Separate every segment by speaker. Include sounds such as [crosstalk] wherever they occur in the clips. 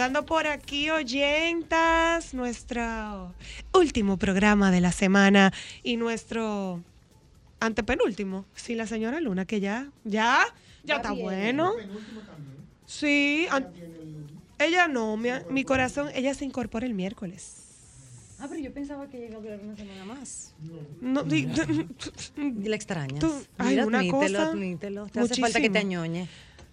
Speaker 1: Saludando por aquí, oyentas, nuestro último programa de la semana y nuestro antepenúltimo. Sí, la señora Luna, que ya, ya, ya está bueno. Sí, an- ella no, mi, mi corazón, ella se incorpora el miércoles.
Speaker 2: Ah, pero yo pensaba que iba a durar una semana más.
Speaker 1: No, di-
Speaker 2: Y [laughs] la extrañas.
Speaker 1: Tú- ay,
Speaker 2: Mira,
Speaker 1: una
Speaker 2: admítelo,
Speaker 1: cosa,
Speaker 2: admítelo. Te hace falta que te
Speaker 1: muchísimo.
Speaker 2: añoñe.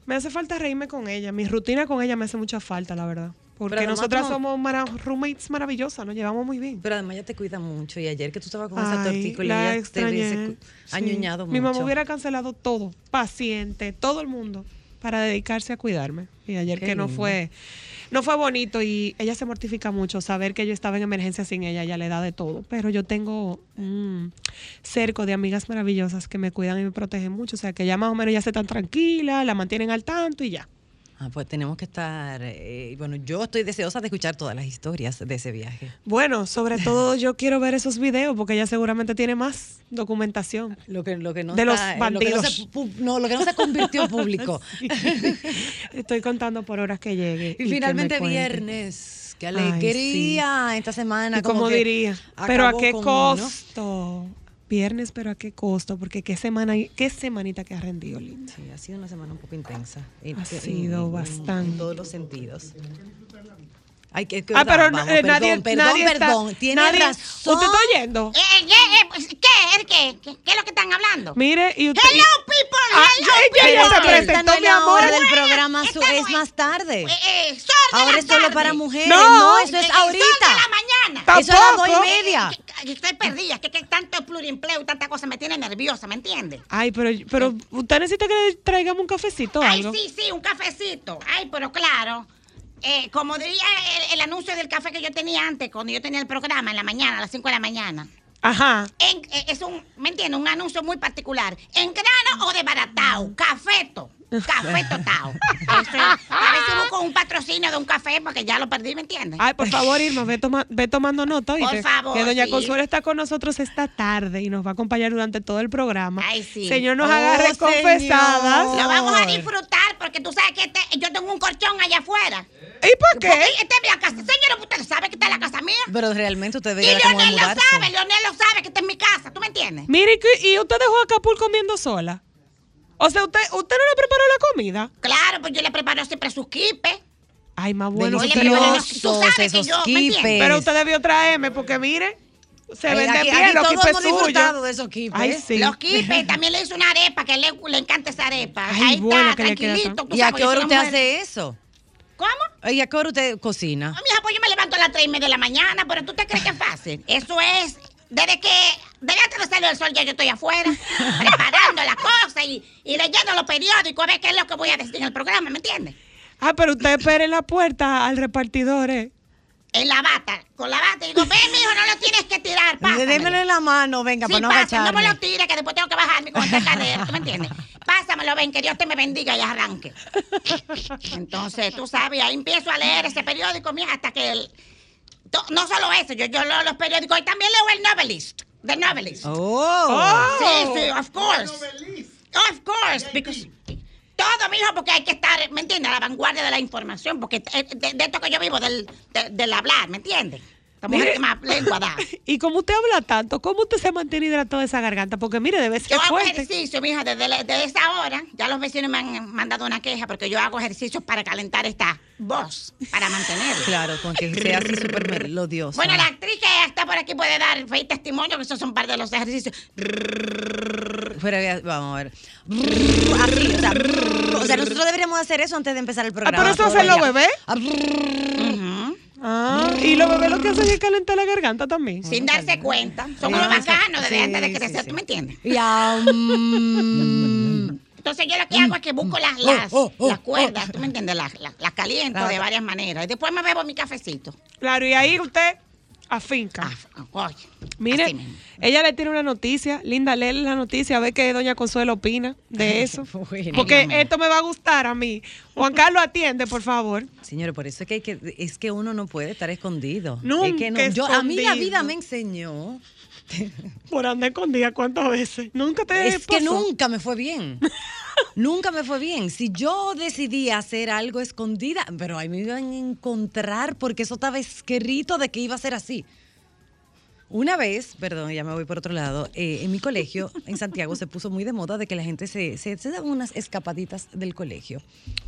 Speaker 1: Me hace falta reírme con ella. Mi rutina con ella me hace mucha falta, la verdad. Porque
Speaker 2: además
Speaker 1: nosotras somos mara- roommates maravillosas, nos llevamos muy bien.
Speaker 2: Pero además ella te cuida mucho. Y ayer que tú estabas con esa
Speaker 1: Ay,
Speaker 2: tortícola,
Speaker 1: la
Speaker 2: ella te hubiese
Speaker 1: Sí.
Speaker 2: añoñado
Speaker 1: Mi
Speaker 2: mucho.
Speaker 1: mamá hubiera cancelado todo, paciente, todo el mundo, para dedicarse a cuidarme. Y ayer
Speaker 2: Qué
Speaker 1: que no
Speaker 2: lindo.
Speaker 1: fue, no fue bonito y ella se mortifica mucho saber que yo estaba en emergencia sin ella, ella le da de todo. Pero yo tengo un cerco de amigas maravillosas que me cuidan y me protegen mucho. O sea que ya más o menos ya se están tranquilas, la mantienen al tanto y ya.
Speaker 2: Ah, pues tenemos que estar. eh, bueno, yo estoy deseosa de escuchar todas las historias de ese viaje.
Speaker 1: Bueno, sobre [laughs] todo yo quiero ver esos videos porque ella seguramente tiene más documentación.
Speaker 2: Lo que, lo que no
Speaker 1: De los
Speaker 2: está- Lo que no, se, no, lo que no se convirtió en público. [laughs]
Speaker 1: Sí. Estoy contando por horas que llegue.
Speaker 2: Y finalmente viernes. Qué
Speaker 1: Ay,
Speaker 2: alegría esta semana.
Speaker 1: Y como diría, pero a qué costo. Viernes, pero a qué costo, porque qué semana, qué semanita que ha rendido, linda.
Speaker 2: Sí, ha sido una semana un poco intensa.
Speaker 1: Ha sido bastante.
Speaker 2: En todos los sentidos. Ay, que, que-
Speaker 1: Ah, pero
Speaker 2: vamos,
Speaker 1: eh,
Speaker 2: perdón,
Speaker 1: nadie,
Speaker 2: perdón,
Speaker 1: nadie está-
Speaker 2: perdón. Tiene
Speaker 1: nadie-
Speaker 2: razón.
Speaker 1: ¿Usted está oyendo?
Speaker 3: Eh, eh, eh, pues, ¿Qué? ¿El qué? ¿Qué? ¿Qué es lo que están hablando?
Speaker 1: Mire, y usted.
Speaker 3: Hello, people.
Speaker 1: Ah,
Speaker 3: hello,
Speaker 1: ella
Speaker 3: people.
Speaker 1: ya se presentó,
Speaker 2: no
Speaker 1: mi amor.
Speaker 2: hora del programa, su- es
Speaker 3: es-
Speaker 2: más tarde.
Speaker 3: Eh, eh, sol de
Speaker 2: Ahora
Speaker 3: la
Speaker 2: es solo
Speaker 3: tarde.
Speaker 2: para mujeres.
Speaker 1: No,
Speaker 2: No, eso es
Speaker 3: eh, Sol
Speaker 2: ahorita.
Speaker 3: de la mañana.
Speaker 1: Ta-
Speaker 2: Eso es a las dos
Speaker 1: Tampoco.
Speaker 2: y media.
Speaker 3: Estoy perdida, que, que tanto plurimpleo y tanta cosa me tiene nerviosa, ¿me entiendes?
Speaker 1: Ay, pero, pero usted necesita que le traigamos un cafecito o
Speaker 3: Ay,
Speaker 1: algo.
Speaker 3: sí, sí, un cafecito. Ay, pero claro. Eh, como diría el, el anuncio del café que yo tenía antes, cuando yo tenía el programa en la mañana, a las 5 de la mañana.
Speaker 1: Ajá.
Speaker 3: En- eh, es un, ¿me entiendes? Un anuncio muy particular. ¿En grano o de baratao? Cafeto. Cafeto tao. Ese- A ver si busco un patrocinio de un café porque ya lo perdí, ¿me entiendes?
Speaker 1: Ay, por favor, Irma, ve, toma- ve tomando nota, ¿oíste?
Speaker 3: favor,
Speaker 1: Que doña
Speaker 3: sí.
Speaker 1: Consuelo está con nosotros esta tarde y nos va a acompañar durante todo el programa.
Speaker 3: Ay, sí.
Speaker 1: Señor, nos
Speaker 2: Oh,
Speaker 1: agarre
Speaker 2: señor.
Speaker 1: confesadas.
Speaker 3: Lo vamos a disfrutar porque tú sabes que este- yo tengo un colchón allá afuera.
Speaker 1: ¿Y por qué?
Speaker 3: Porque esta es mi casa. Señora, usted sabe que esta es la casa mía.
Speaker 2: Pero realmente usted
Speaker 3: Y
Speaker 2: debería como de
Speaker 3: Leonel lo sabe, Leonel lo sabe que esta es mi casa. ¿Tú me entiendes?
Speaker 1: Mire, ¿y ¿y usted dejó a Acapulco comiendo sola? O sea, ¿usted, usted no le preparó la comida?
Speaker 3: Claro, pues yo le preparo siempre sus quipes.
Speaker 1: Ay, más bueno.
Speaker 3: Oye,
Speaker 1: usted
Speaker 3: pero
Speaker 1: le-
Speaker 3: bueno,
Speaker 2: Deliciosos
Speaker 3: tú sabes que yo, ¿me entiendes?
Speaker 2: quipes.
Speaker 1: Pero usted debió traerme porque, mire, Se vende
Speaker 2: aquí-
Speaker 1: bien,
Speaker 2: aquí
Speaker 1: los
Speaker 2: todos
Speaker 1: kipes
Speaker 2: hemos disfrutado
Speaker 1: suyos.
Speaker 2: de esos kipes.
Speaker 1: Ay, sí.
Speaker 3: Los quipes, también le hizo una arepa, que le, le encanta esa arepa.
Speaker 1: Ay,
Speaker 3: Ahí
Speaker 1: bueno,
Speaker 3: está,
Speaker 1: que
Speaker 3: tranquilito.
Speaker 2: ¿Y a qué
Speaker 3: yo
Speaker 2: hora usted
Speaker 3: mujer-
Speaker 2: hace eso?
Speaker 3: ¿Cómo?
Speaker 2: ¿Y a qué hora usted cocina?
Speaker 3: No, mija, pues yo me levanto a las tres y media de la mañana, pero tú te crees que es fácil. Eso es, desde que, desde antes de salir el sol ya yo estoy afuera, preparando las cosas y, y leyendo los periódicos a ver qué es lo que voy a decir en el programa, ¿me entiendes?
Speaker 1: Ah, pero usted espere en la puerta al repartidor, ¿eh?
Speaker 3: En la bata, con la bata, y digo, ven, mijo, no lo tienes que tirar, pásamelo.
Speaker 2: Démelo en la mano, venga,
Speaker 3: Sí,
Speaker 2: para no
Speaker 3: pasa, no
Speaker 2: agacharme.
Speaker 3: me lo tires, que después tengo que bajarme con esta cadera, ¿tú me entiendes? Pásamelo, ven, que Dios te me bendiga y arranque. Entonces, tú sabes, ahí empiezo a leer ese periódico, mija, hasta que el... No solo eso, yo, yo leo los periódicos y también leo el Novelist, The Novelist.
Speaker 2: Oh.
Speaker 3: Sí, sí, of course. Of course, because... Todo, mijo, porque hay que estar, ¿me entiendes? A la vanguardia de la información, porque de, de esto que yo vivo, del, de- del hablar, ¿me entiendes? La mujer
Speaker 1: Mire.
Speaker 3: que más lengua da. [laughs]
Speaker 1: Y como usted habla tanto, ¿cómo usted se mantiene hidratado de esa garganta? Porque mire, debe ser
Speaker 3: Yo hago
Speaker 1: fuerte.
Speaker 3: ejercicio, mija, desde, la- desde esa hora. Ya los vecinos me han mandado una queja porque yo hago ejercicios para calentar esta voz, para mantenerla.
Speaker 2: Claro, con que sea así súper melodiosa.
Speaker 3: Bueno, la actriz que está por aquí puede dar fe y testimonio que esos son parte de los ejercicios.
Speaker 2: Pero, vamos a ver. Así, o sea, o sea, nosotros deberíamos hacer eso antes de empezar el programa.
Speaker 1: pero eso hacen los bebés.
Speaker 2: Ah.
Speaker 1: Ah, y los bebés lo que hacen es calentar la garganta también.
Speaker 3: Sin darse cuenta. Son unos
Speaker 2: sí,
Speaker 3: bacanos desde
Speaker 2: sí,
Speaker 3: antes de crecer,
Speaker 2: sí.
Speaker 3: ¿tú me entiendes?
Speaker 2: Y, ah, [laughs] mm,
Speaker 3: Entonces yo lo que hago es que busco las,
Speaker 2: Oh,
Speaker 3: las,
Speaker 2: oh, oh,
Speaker 3: las cuerdas, ¿tú me entiendes? Las, las, las caliento
Speaker 2: Claro.
Speaker 3: de varias maneras. Y después me bebo mi cafecito.
Speaker 1: Claro, y ahí usted afinca.
Speaker 3: Ah, oye,
Speaker 1: Mire, ella le tiene una noticia. Linda, léele la noticia, a ver qué doña Consuelo opina de eso. [laughs]
Speaker 2: Bueno.
Speaker 1: Porque esto me va a gustar a mí. Juan Carlos, atiende, por favor.
Speaker 2: Señores, por eso es que, hay que es que uno no puede estar escondido.
Speaker 1: Nunca
Speaker 2: Es que no- yo, a mí la vida me enseñó
Speaker 1: Por andar escondida cuántas veces. Nunca te
Speaker 2: es que nunca me fue bien. [laughs] nunca me fue bien. Si yo decidí hacer algo escondida, pero ahí me iban a encontrar porque eso estaba escrito de que iba a ser así. Una vez, perdón, ya me voy por otro lado, eh, en mi colegio, en Santiago, se puso muy de moda de que la gente se, se, se daba unas escapaditas del colegio.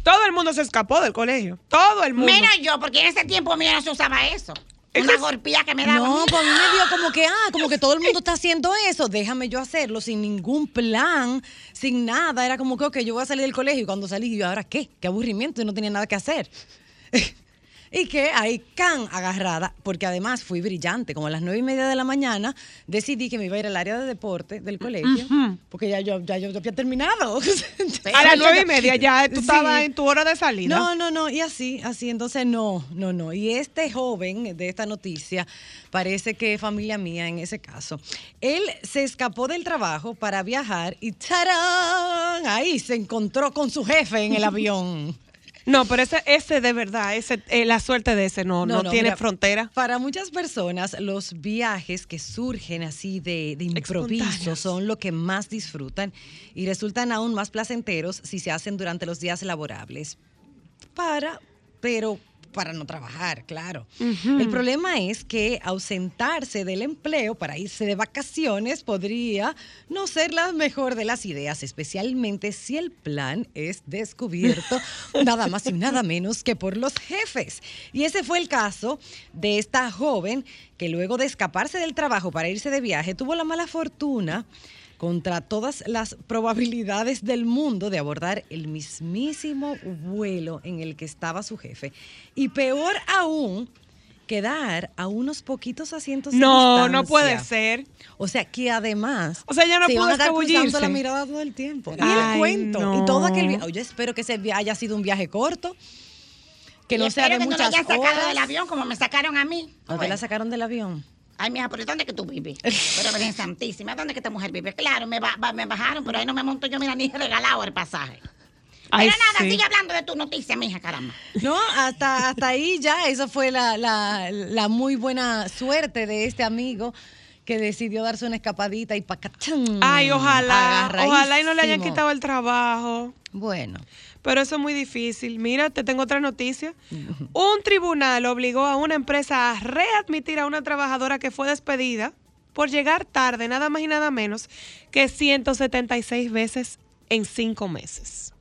Speaker 1: Todo el mundo se escapó del colegio. Todo el mundo.
Speaker 3: Menos yo, porque en ese tiempo mío no se usaba eso. Una golpía que me daba.
Speaker 2: No, pues a mí me dio como que, ah, como que todo el mundo [laughs] está haciendo eso, déjame yo hacerlo sin ningún plan, sin nada. Era como que, ok, yo voy a salir del colegio y cuando salí, yo, ¿ahora qué? Qué aburrimiento, y no tenía nada que hacer. [laughs] y que ahí, can, agarrada, porque además fui brillante, como a las nueve y media de la mañana, decidí que me iba a ir al área de deporte del colegio, porque ya yo, ya yo había terminado. [laughs]
Speaker 1: a las nueve y media ya tú
Speaker 2: Sí.
Speaker 1: estabas en tu hora de salida.
Speaker 2: No, no, no, y así, así, entonces no, no, no. Y este joven de esta noticia parece que es familia mía en ese caso. Él se escapó del trabajo para viajar y ¡tarán! Ahí se encontró con su jefe en el [laughs] avión.
Speaker 1: No, pero ese, ese de verdad, ese, eh, la suerte de ese no, no, tiene
Speaker 2: mira,
Speaker 1: frontera.
Speaker 2: Para muchas personas, los viajes que surgen así de, de improviso son lo que más disfrutan y resultan aún más placenteros si se hacen durante los días laborables. Para, pero para no trabajar, claro. El problema es que ausentarse del empleo para irse de vacaciones podría no ser la mejor de las ideas, especialmente si el plan es descubierto [laughs] nada más y nada menos que por los jefes. Y ese fue el caso de esta joven que luego de escaparse del trabajo para irse de viaje tuvo la mala fortuna contra todas las probabilidades del mundo de abordar el mismísimo vuelo en el que estaba su jefe. Y peor aún, quedar a unos poquitos asientos de
Speaker 1: No, no puede ser.
Speaker 2: O sea, que además...
Speaker 1: O sea, ya no
Speaker 2: se
Speaker 1: pudo escabullirse.
Speaker 2: la mirada todo el tiempo. y el cuento.
Speaker 1: no.
Speaker 2: Y todo aquel viaje. Yo espero que ese haya sido un viaje corto. Que
Speaker 3: Y
Speaker 2: no sea de
Speaker 3: que no
Speaker 2: muchas
Speaker 3: hayan sacado
Speaker 2: horas.
Speaker 3: del avión como me sacaron a mí.
Speaker 2: ¿No te
Speaker 3: Bueno.
Speaker 2: la sacaron del avión?
Speaker 3: Ay, mija, ¿pero dónde que tú vives? [laughs] Pero Virgen Santísima, ¿dónde que esta mujer vive? Claro, me, ba- me bajaron, pero ahí no me monto yo, mira, ni regalado el pasaje.
Speaker 1: Ay,
Speaker 3: pero nada,
Speaker 1: sí.
Speaker 3: sigue hablando de tu noticia, mija, caramba.
Speaker 2: No, hasta, hasta ahí ya, esa fue la, la- la muy buena suerte de este amigo que decidió darse una escapadita y pacachán.
Speaker 1: Ay, ojalá, ojalá y no le hayan quitado el trabajo.
Speaker 2: Bueno,
Speaker 1: Pero eso es muy difícil. Mira, te tengo otra noticia. [laughs] Un tribunal obligó a una empresa a readmitir a una trabajadora que fue despedida por llegar tarde, nada más y nada menos que 176 veces en cinco meses.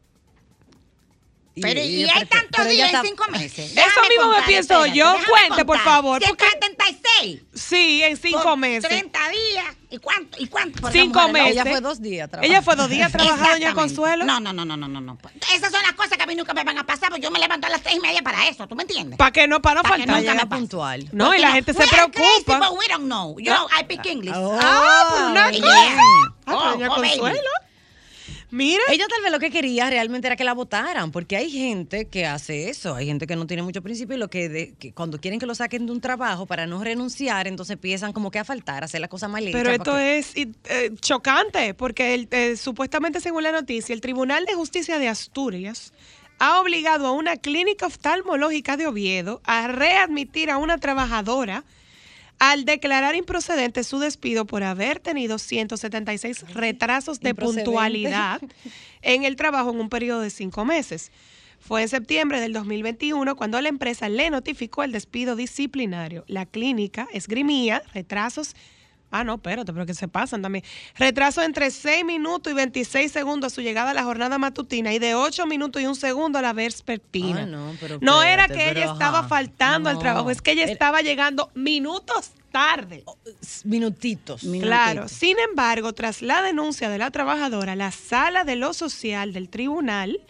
Speaker 3: Pero y,
Speaker 2: ella
Speaker 3: hay tantos días en
Speaker 2: está-
Speaker 3: cinco meses.
Speaker 1: Eso
Speaker 3: Déjame
Speaker 1: mismo me
Speaker 3: contar,
Speaker 1: pienso
Speaker 3: espérate,
Speaker 1: yo. Cuente, por
Speaker 3: contar.
Speaker 1: favor, porque-
Speaker 3: 176.
Speaker 1: Sí, en cinco
Speaker 3: por
Speaker 1: meses.
Speaker 3: 30 días. ¿Y cuánto? ¿Y cuánto? por
Speaker 1: Cinco
Speaker 3: mujer,
Speaker 1: meses.
Speaker 2: Ella fue dos días trabajando.
Speaker 1: Ella fue dos días trabajando, doña. Consuelo.
Speaker 3: No, no, no, no, no, no, no. Esas son las cosas que a mí nunca me van a pasar, porque yo me levanto a las seis y media para eso, ¿tú me entiendes?
Speaker 1: ¿Para qué no? Para no
Speaker 3: Pa' que
Speaker 1: faltar.
Speaker 3: nunca me
Speaker 2: puntual.
Speaker 1: No, y la gente se
Speaker 3: crazy,
Speaker 1: preocupa.
Speaker 3: but we don't know. You know, I speak English.
Speaker 1: Ah, por una
Speaker 3: Yeah.
Speaker 1: cosa. Ah,
Speaker 3: Oh,
Speaker 1: doña
Speaker 3: oh, baby.
Speaker 1: Consuelo. Mira.
Speaker 2: Ella tal vez lo que quería realmente era que la votaran, porque hay gente que hace eso, hay gente que no tiene mucho principio y lo que, de- que cuando quieren que lo saquen de un trabajo para no renunciar, entonces empiezan como que a faltar, a hacer las cosas mal hechas.
Speaker 1: Pero esto es eh, chocante, porque el, eh, supuestamente según la noticia, el Tribunal de Justicia de Asturias ha obligado a una clínica oftalmológica de Oviedo a readmitir a una trabajadora al declarar improcedente su despido por haber tenido 176 retrasos de puntualidad [laughs] en el trabajo en un periodo de cinco meses. Fue en septiembre del 2021 cuando la empresa le notificó el despido disciplinario. La clínica esgrimía retrasos. Ah, no, espérate, pero que se pasan también. Retraso entre 6 minutos y 26 segundos a su llegada a la jornada matutina y de 8 minutos y un seguto a la vespertina.
Speaker 2: Ah, no, pero
Speaker 1: No era que ella estaba faltando al trabajo, es que ella estaba llegando minutos tarde.
Speaker 2: minutitos.
Speaker 1: Claro, sin embargo, tras la denuncia de la trabajadora, la sala de lo social del tribunal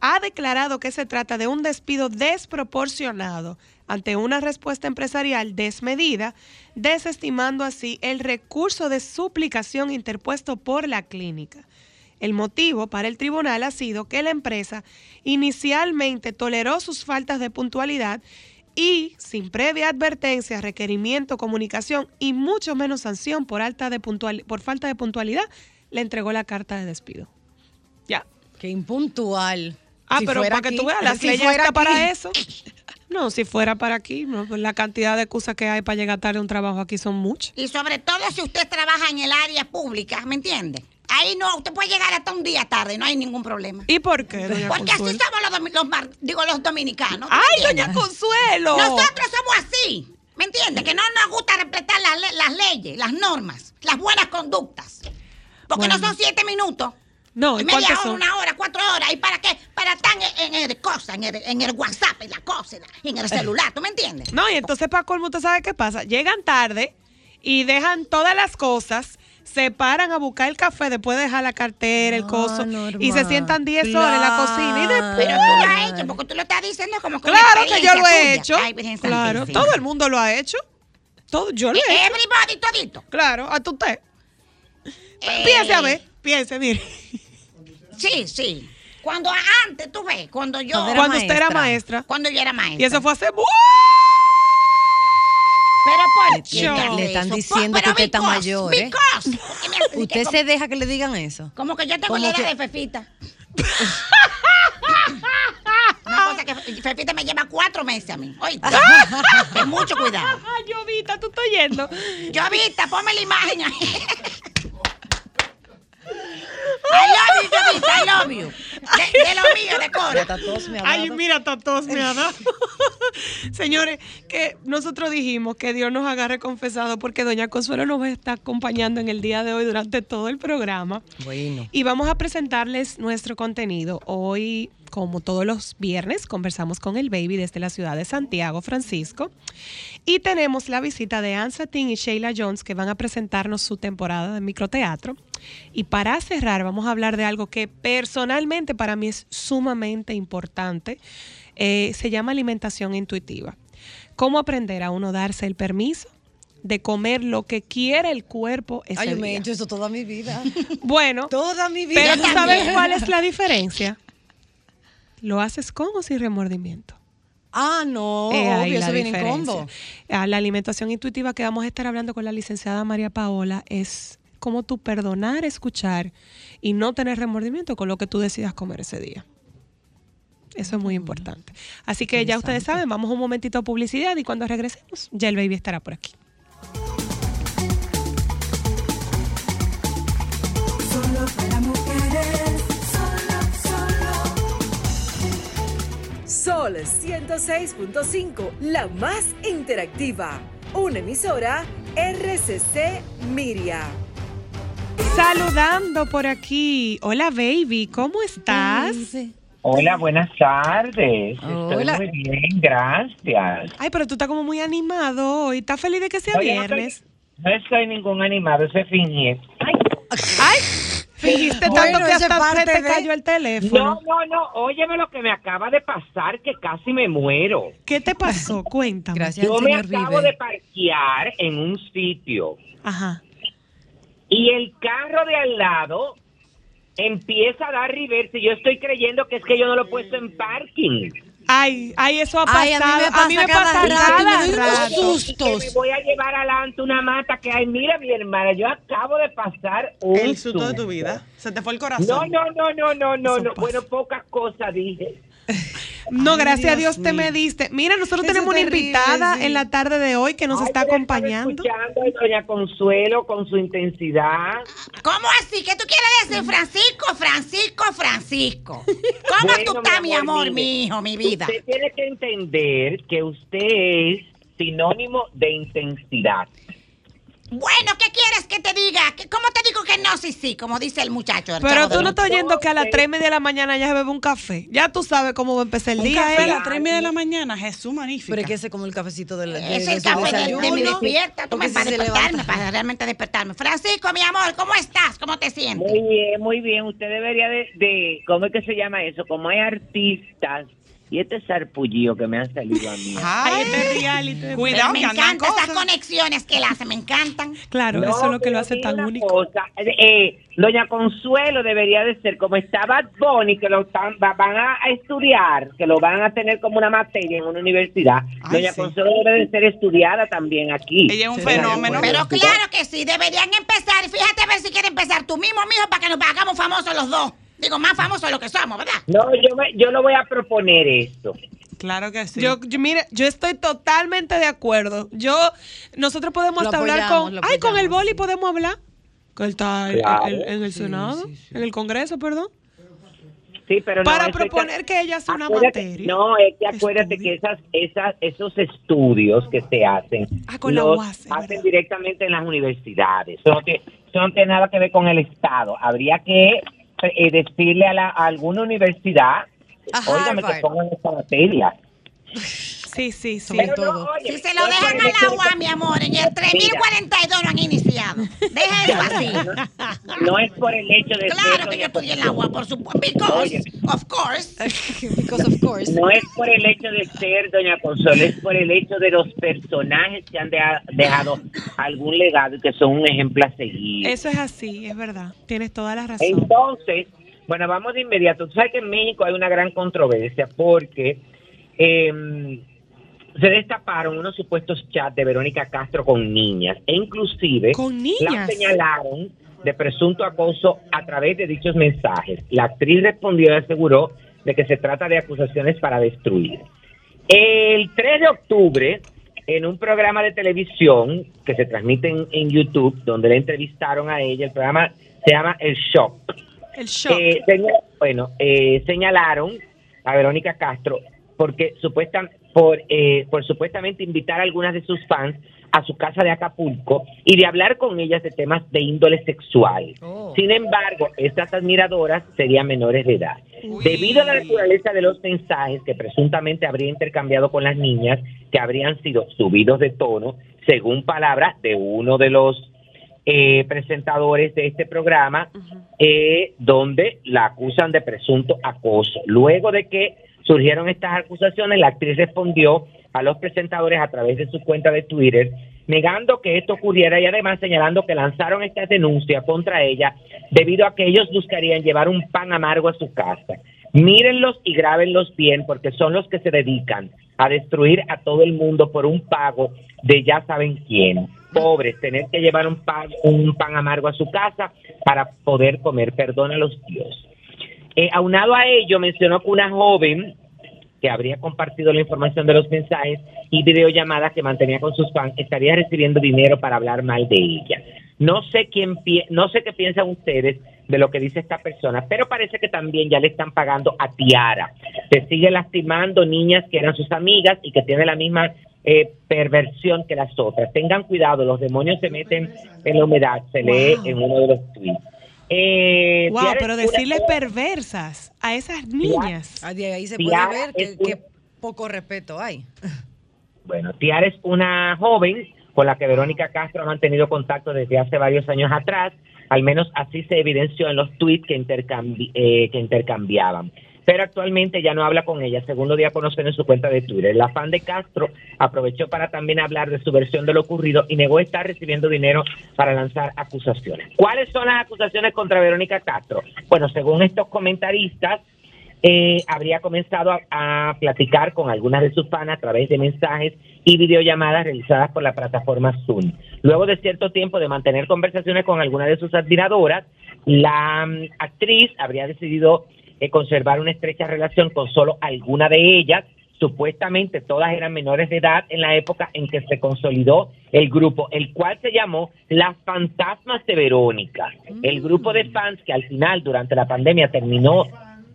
Speaker 1: ha declarado que se trata de un despido desproporcionado ante una respuesta empresarial desmedida, desestimando así el recurso de suplicación interpuesto por la clínica. El motivo para el tribunal ha sido que la empresa inicialmente toleró sus faltas de puntualidad y, sin previa advertencia, requerimiento, comunicación y mucho menos sanción por, alta de puntual, por falta de puntualidad, le entregó la carta de despido. Ya.
Speaker 2: Qué impuntual.
Speaker 1: Ah,
Speaker 2: Si
Speaker 1: pero para que tú veas, las
Speaker 2: si
Speaker 1: está para eso. [laughs] No, si fuera para aquí, no, pues la cantidad de excusas que hay para llegar tarde a un trabajo aquí son muchas.
Speaker 3: Y sobre todo si usted trabaja en el área pública, ¿me entiende? Ahí no, usted puede llegar hasta un día tarde, no hay ningún problema.
Speaker 1: ¿Y por qué, doña
Speaker 3: Porque así somos los, los digo, los dominicanos. ¿tú me
Speaker 1: ¡Ay,
Speaker 3: entiendes?
Speaker 1: doña Consuelo!
Speaker 3: Nosotros somos así, ¿me entiendes? Que no nos gusta respetar las, le- las leyes, las normas, las buenas conductas. Porque no son siete minutos.
Speaker 1: No, ¿y
Speaker 3: media hora,
Speaker 1: son?
Speaker 3: una hora, cuatro horas. ¿Y para qué? Para estar en, en el cosa, en el, en el WhatsApp, en la cosa, en en el celular, ¿tú me entiendes?
Speaker 1: No, y entonces para colmo, ¿usted sabe qué pasa? Llegan tarde y dejan todas las cosas, se paran a buscar el café, después de dejar la cartera, el
Speaker 2: Ah,
Speaker 1: coso, y se sientan 10 horas en la cocina y después...
Speaker 3: Pero tú lo has hecho, porque tú lo estás diciendo como que
Speaker 1: Claro que yo lo he hecho.
Speaker 3: Ay,
Speaker 1: Claro,
Speaker 3: Santísima.
Speaker 1: todo el mundo lo ha hecho. Todo, yo lo he hecho.
Speaker 3: Everybody, todito.
Speaker 1: Claro, a tu usted.
Speaker 3: Eh,
Speaker 1: Piense a ver, piense, mire.
Speaker 3: Sí, sí. Cuando antes, tú ves, cuando yo...
Speaker 2: Cuando era
Speaker 1: Cuando usted era
Speaker 2: maestra.
Speaker 3: Cuando yo era maestra.
Speaker 1: Y eso fue hace...
Speaker 3: Pero por
Speaker 2: Le-
Speaker 3: qué
Speaker 1: le-
Speaker 2: están
Speaker 3: eso?
Speaker 2: diciendo que usted está mayor, ¿eh?
Speaker 3: because. ¿Por qué me hace- [laughs]
Speaker 2: ¿Usted
Speaker 3: como-
Speaker 2: se deja que le digan eso?
Speaker 3: Como que yo tengo la edad
Speaker 2: que-
Speaker 3: de Fefita. [laughs] Una cosa que Fefita me lleva cuatro meses a mí. Oye, [laughs] mucho cuidado.
Speaker 1: Ay, Jovita, tú estás yendo.
Speaker 3: Yo vista, ponme la imagen ahí. I love you, Jovita, I love you. De, de lo mío, de Cora.
Speaker 2: Me ha
Speaker 1: Ay, mira, hasta tos me ha dado. [laughs] Señores, que nosotros dijimos que Dios nos agarre confesado porque Doña Consuelo nos va a estar acompañando en el día de hoy durante todo el programa.
Speaker 2: Bueno.
Speaker 1: Y vamos a presentarles nuestro contenido. Hoy, como todos los viernes, conversamos con el baby desde la ciudad de Santiago, Francisco. Y tenemos la visita de Ann Satin y Sheila Jones que van a presentarnos su temporada de microteatro. Y para cerrar, vamos a hablar de algo que personalmente para mí es sumamente importante. Eh, se llama alimentación intuitiva. ¿Cómo aprender a uno darse el permiso de comer lo que quiere el cuerpo ese
Speaker 2: Ay, yo me he hecho eso toda mi vida. [laughs]
Speaker 1: Bueno,
Speaker 2: toda mi vida.
Speaker 1: pero ¿tú sabes cuál es la diferencia? ¿Lo haces con o sin remordimiento?
Speaker 2: Ah, no,
Speaker 1: Eh,
Speaker 2: obvio, eso viene en combo.
Speaker 1: Ah, La alimentación intuitiva que vamos a estar hablando con la licenciada María Paola es cómo tú perdonar, escuchar y no tener remordimiento con lo que tú decidas comer ese día. Eso es muy importante. Así que ya ustedes saben, vamos un momentito a publicidad y cuando regresemos, ya el baby estará por aquí.
Speaker 4: Sol 106.5, la más interactiva. Una emisora RCC Miria.
Speaker 1: Saludando por aquí. Hola baby, ¿cómo estás?
Speaker 5: Hola, buenas tardes.
Speaker 2: Hola.
Speaker 5: Estoy muy bien, gracias.
Speaker 1: Ay, pero tú estás como muy animado hoy. ¿Estás feliz de que sea
Speaker 5: Oye, no
Speaker 1: viernes?
Speaker 5: soy- No soy ningún animado, es fingir. Ay,
Speaker 1: Ay, fingiste
Speaker 2: Bueno,
Speaker 1: tanto que hasta se
Speaker 2: parte
Speaker 1: te
Speaker 2: de-
Speaker 1: cayó el
Speaker 5: no,
Speaker 1: teléfono.
Speaker 5: no, no, óyeme lo que me acaba de pasar, que casi me muero.
Speaker 1: ¿Qué te pasó? Cuéntame.
Speaker 2: Gracias
Speaker 5: Yo me acabo de parquear en un sitio
Speaker 1: Ajá.
Speaker 5: y el carro de al lado empieza a dar reversa y yo estoy creyendo que es que yo no lo he puesto en parking.
Speaker 1: Ay, ay, eso ha pasado.
Speaker 2: Ay, a mí me pasa cada rato, me doy unos
Speaker 1: rato.
Speaker 2: sustos.
Speaker 5: Y que me voy a llevar adelante una mata que hay. Mira, mi hermana, yo acabo de pasar un
Speaker 6: El susto de tu vida. Se te fue el corazón.
Speaker 5: No, no, no, no, no, no, no.
Speaker 1: pasa.
Speaker 5: Bueno, pocas cosas dije. [laughs]
Speaker 1: No,
Speaker 6: Ay,
Speaker 1: gracias a
Speaker 6: Dios
Speaker 1: te me diste. Mira, nosotros
Speaker 6: Eso
Speaker 1: tenemos una invitada
Speaker 6: sí.
Speaker 1: en la tarde de hoy que nos
Speaker 5: Ay,
Speaker 1: está acompañando.
Speaker 5: Escuchando a doña Consuelo con su intensidad.
Speaker 3: ¿Cómo así? ¿Qué tú quieres decir, Francisco? Francisco, Francisco. ¿Cómo
Speaker 5: Bueno,
Speaker 3: tú estás,
Speaker 5: mi
Speaker 3: mi
Speaker 5: amor,
Speaker 3: amor,
Speaker 5: mire,
Speaker 3: mi hijo, mi vida?
Speaker 5: Usted tiene que entender que usted es sinónimo de intensidad.
Speaker 3: Bueno, ¿qué quieres que te diga? ¿Qué- ¿Cómo te digo que no? Sí, sí, como dice el muchacho. el
Speaker 1: Pero tú
Speaker 3: del
Speaker 1: no estás oyendo que a las tres y media de la mañana ya se bebe un café. Ya tú sabes cómo va a empezar el
Speaker 6: Un
Speaker 1: día.
Speaker 6: café a
Speaker 1: ¿eh?
Speaker 6: las 3 y media de la mañana, Jesús magnífico.
Speaker 2: Pero es que ese es como el cafecito de la de-
Speaker 3: Es el café de, de mi
Speaker 2: desayuno.
Speaker 3: despierta. Tú
Speaker 2: Porque
Speaker 3: me
Speaker 2: si
Speaker 3: para
Speaker 2: se
Speaker 3: despertarme, para realmente despertarme. Francisco, mi amor, ¿cómo estás? ¿Cómo te sientes?
Speaker 5: Muy bien, muy bien. Usted debería de, de ¿cómo es que se llama eso? Como hay artistas y este sarpullido que me han salido a mí.
Speaker 1: Ay, este reality.
Speaker 6: Cuidado,
Speaker 3: me encantan esas conexiones que él hace, me encantan.
Speaker 1: Claro,
Speaker 5: No,
Speaker 1: eso es lo que lo hace tan
Speaker 5: una
Speaker 1: único.
Speaker 5: cosa, eh, Doña Consuelo debería de ser como estaba Bonnie, que lo están- va- van a a estudiar, que lo van a tener como una materia en una universidad.
Speaker 6: Ay,
Speaker 5: Doña
Speaker 6: sí.
Speaker 5: Consuelo debe de ser estudiada también aquí.
Speaker 6: Ella es un fenómeno.
Speaker 3: Pero claro que sí, deberían empezar. Fíjate a ver si quiere empezar tú mismo, mijo, para que nos hagamos famosos los dos. Digo, más famosos de lo que somos, ¿verdad?
Speaker 5: No, yo, me- yo lo voy a proponer esto.
Speaker 6: Claro que sí.
Speaker 1: Yo, yo, mire, yo estoy totalmente de acuerdo. Yo, nosotros podemos hasta hablar con, ay, con el boli podemos hablar. Que él está en-
Speaker 5: Claro.
Speaker 1: en, en el Senado, en el Congreso, perdón.
Speaker 5: Sí, pero
Speaker 1: Para
Speaker 5: que-
Speaker 1: proponer que ella hace una materia.
Speaker 5: No, es que acuérdate
Speaker 1: estudio.
Speaker 5: que esas, esas, esos estudios que se hacen,
Speaker 1: Ah, con la UAS,
Speaker 5: hacen
Speaker 1: verdad.
Speaker 5: directamente en las universidades. Eso no, tiene, eso no tiene nada que ver con el Estado. Habría que eh, decirle a, la, a alguna universidad,
Speaker 2: A
Speaker 5: óigame, que pongan esta materia. [laughs]
Speaker 1: Sí, sí, sí.
Speaker 2: Sobre todo.
Speaker 5: oye,
Speaker 3: Si se lo dejan
Speaker 5: el
Speaker 3: a
Speaker 5: hecho
Speaker 3: la
Speaker 5: de
Speaker 3: UAM,
Speaker 5: que-
Speaker 3: mi amor, en el 3042 no han iniciado. Deja eso así.
Speaker 5: No es por el hecho de ser,
Speaker 3: Claro que yo estudié
Speaker 5: Consuelo.
Speaker 3: UAM, por supuesto. Because, of course. [laughs]
Speaker 2: Because of course.
Speaker 5: No es por el hecho de ser Doña Consuelo, es por el hecho de los personajes que han deja- dejado algún legado y que son un ejemplo a seguir.
Speaker 1: Eso es así, es verdad. Tienes toda la razón.
Speaker 5: Entonces, bueno, vamos de inmediato. Tú sabes que en México hay una gran controversia porque eh, se destaparon unos supuestos chats de Verónica Castro con niñas e inclusive
Speaker 1: Con
Speaker 5: la señalaron de presunto acoso a través de dichos mensajes. La actriz respondió y aseguró de que se trata de acusaciones para destruir. El 3 de octubre, en un programa de televisión que se transmite en, en YouTube, donde le entrevistaron a ella, el programa se llama El Shock.
Speaker 1: El shock.
Speaker 5: Eh, bueno, eh, señalaron a Verónica Castro porque supuestan, por, eh, por supuestamente invitar a algunas de sus fans a su casa de Acapulco y de hablar con ellas de temas de índole sexual.
Speaker 2: Oh.
Speaker 5: Sin embargo, estas admiradoras serían menores de edad. Debido a la naturaleza de los mensajes que presuntamente habría intercambiado con las niñas, que habrían sido subidos de tono, según palabras de uno de los eh, presentadores de este programa, eh, donde la acusan de presunto acoso. Luego de que surgieron estas acusaciones, la actriz respondió a los presentadores a través de su cuenta de Twitter, negando que esto ocurriera y además señalando que lanzaron esta denuncia contra ella debido a que ellos buscarían llevar un pan amargo a su casa. Mírenlos y grábenlos bien porque son los que se dedican a destruir a todo el mundo por un pago de ya saben quién. Pobres, tener que llevar un pan, un pan amargo a su casa para poder comer. Perdona a los Dios. Eh, aunado a ello, mencionó que una joven que habría compartido la información de los mensajes y videollamadas que mantenía con sus fans estaría recibiendo dinero para hablar mal de ella. No sé quién no sé qué piensan ustedes de lo que dice esta persona, pero parece que también ya le están pagando a Tiara. Se sigue lastimando niñas que eran sus amigas y que tiene la misma eh, perversión que las otras. Tengan cuidado, los demonios se meten en la humedad, se lee en uno de los tweets. Eh,
Speaker 1: Wow, pero decirles perversas a esas niñas.
Speaker 2: Ah, de ahí se puede ver que,
Speaker 5: un-
Speaker 2: que poco respeto hay.
Speaker 5: Bueno, Tiara es una joven con la que Verónica Castro ha mantenido contacto desde hace varios años atrás, al menos así se evidenció en los tweets que, intercambi- eh, que intercambiaban. Pero actualmente ya no habla con ella, según lo dio a conocer en su cuenta de Twitter. La fan de Castro aprovechó para también hablar de su versión de lo ocurrido y negó estar recibiendo dinero para lanzar acusaciones. ¿Cuáles son las acusaciones contra Verónica Castro? Bueno, según estos comentaristas, eh, habría comenzado a, platicar con algunas de sus fans a través de mensajes y videollamadas realizadas por la plataforma Zoom. Luego de cierto tiempo de mantener conversaciones con algunas de sus admiradoras, la mm, actriz habría decidido eh, conservar una estrecha relación con solo alguna de ellas. Supuestamente todas eran menores de edad en la época en que se consolidó el grupo, el cual se llamó Las Fantasmas de Verónica. El grupo de fans que al final, durante la pandemia, terminó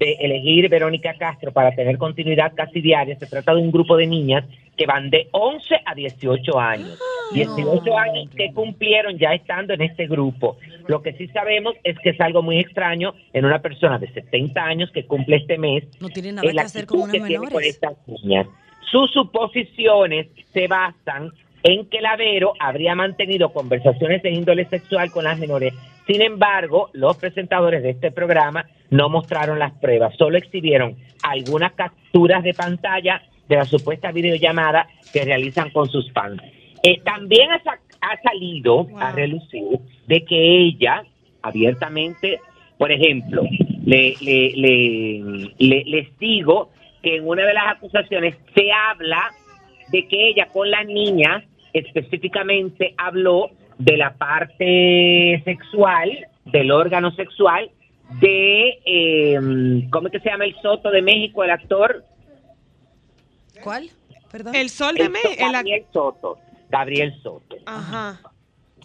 Speaker 5: de elegir Verónica Castro para tener continuidad casi diaria. Se trata de un grupo de niñas que van de 11 a 18 años. 18 años que cumplieron ya estando en este grupo. Lo que sí sabemos es que es algo muy extraño en una persona de 70 años que cumple este mes.
Speaker 2: No tiene nada que hacer con unas
Speaker 5: tiene con
Speaker 2: menores.
Speaker 5: estas niñas. Sus suposiciones se basan en que la Vero habría mantenido conversaciones de índole sexual con las menores. Sin embargo, los presentadores de este programa no mostraron las pruebas, solo exhibieron algunas capturas de pantalla de la supuesta videollamada que realizan con sus fans. Eh, también ha, sa- ha salido a relucir de que ella abiertamente, por ejemplo, le, le, le- le- les digo que en una de las acusaciones se habla de que ella con las niñas específicamente habló de la parte sexual, del órgano sexual de, eh, ¿cómo es que se llama el Soto de México, el actor?
Speaker 2: ¿Cuál? Perdón.
Speaker 1: El sol de ac-
Speaker 5: Gabriel Soto. Gabriel Soto.
Speaker 1: Ajá.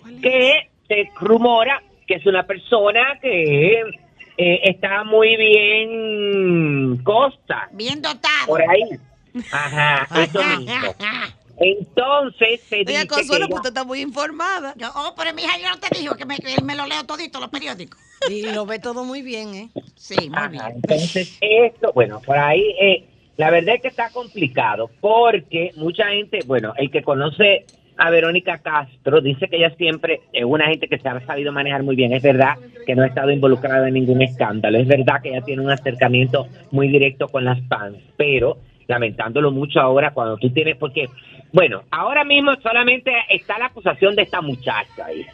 Speaker 1: ¿Cuál es?
Speaker 5: que se rumora que es una persona que eh, está muy bien costa
Speaker 3: Bien dotado.
Speaker 5: por ahí. Ajá, eso mismo. Entonces se dice
Speaker 2: Doña
Speaker 5: que
Speaker 2: Consuelo,
Speaker 5: ella-
Speaker 2: pues usted está muy informada.
Speaker 3: Yo, oh, pero mija, yo no te digo que me, que me lo leo todito, los periódicos.
Speaker 2: Y lo ve todo muy bien, ¿eh?
Speaker 3: Sí, muy
Speaker 5: Ajá,
Speaker 3: bien.
Speaker 5: entonces esto, bueno, por ahí eh, la verdad es que está complicado porque mucha gente, bueno, el que conoce a Verónica Castro dice que ella siempre es una gente que se ha sabido manejar muy bien. Es verdad que no ha estado involucrada en ningún escándalo. Es verdad que ella tiene un acercamiento muy directo con las fans, pero lamentándolo mucho ahora cuando tú tienes, porque, bueno, ahora mismo solamente está la acusación de esta muchacha ahí.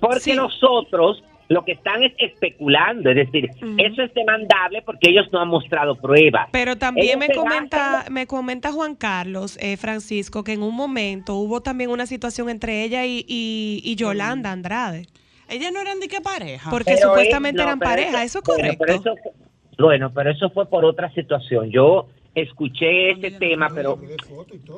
Speaker 5: Porque
Speaker 1: Sí.
Speaker 5: nosotros lo que están es especulando, es decir, eso es demandable porque ellos no han mostrado pruebas.
Speaker 1: Pero también
Speaker 5: Ellos
Speaker 1: me
Speaker 5: se
Speaker 1: comenta, me comenta Juan Carlos, eh, Francisco, que en un momento hubo también una situación entre ella y, y- y Yolanda Andrade,
Speaker 6: Ellas no eran de qué pareja.
Speaker 1: porque
Speaker 5: Pero
Speaker 1: supuestamente
Speaker 5: es- no,
Speaker 1: eran pareja, ¿eso es
Speaker 5: bueno,
Speaker 1: correcto?
Speaker 5: pero eso- bueno, pero eso fue por otra situación. Yo escuché ese tema, pero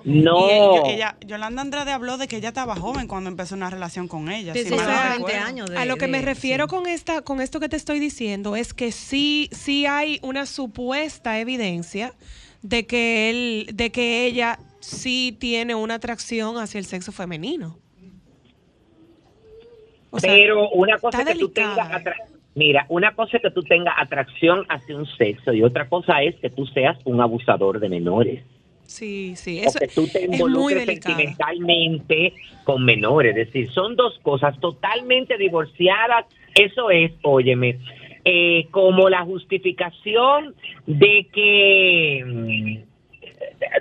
Speaker 5: no.
Speaker 6: Y ella, ella- Yolanda Andrade habló de que ella estaba joven cuando empezó una relación con ella.
Speaker 2: Sí,
Speaker 6: si
Speaker 2: sí,
Speaker 6: mal no
Speaker 1: sea,
Speaker 2: 20
Speaker 6: recuerdo.
Speaker 2: años de-
Speaker 1: a lo que me refiero
Speaker 2: sí.
Speaker 1: con esta, con esto que te estoy diciendo es que sí, sí hay una supuesta evidencia de que él, de que ella sí tiene una atracción hacia el sexo femenino. O sea,
Speaker 5: pero una cosa
Speaker 1: está
Speaker 5: es que tú
Speaker 1: delicada.
Speaker 5: tengas atra- Mira, una cosa es que tú tengas atracción hacia un sexo y otra cosa es que tú seas un abusador de menores.
Speaker 1: sí, sí,
Speaker 5: o
Speaker 1: eso
Speaker 5: que tú te involucres sentimentalmente con menores. Es decir, son dos cosas totalmente divorciadas. Eso es, óyeme, eh, como la justificación de que...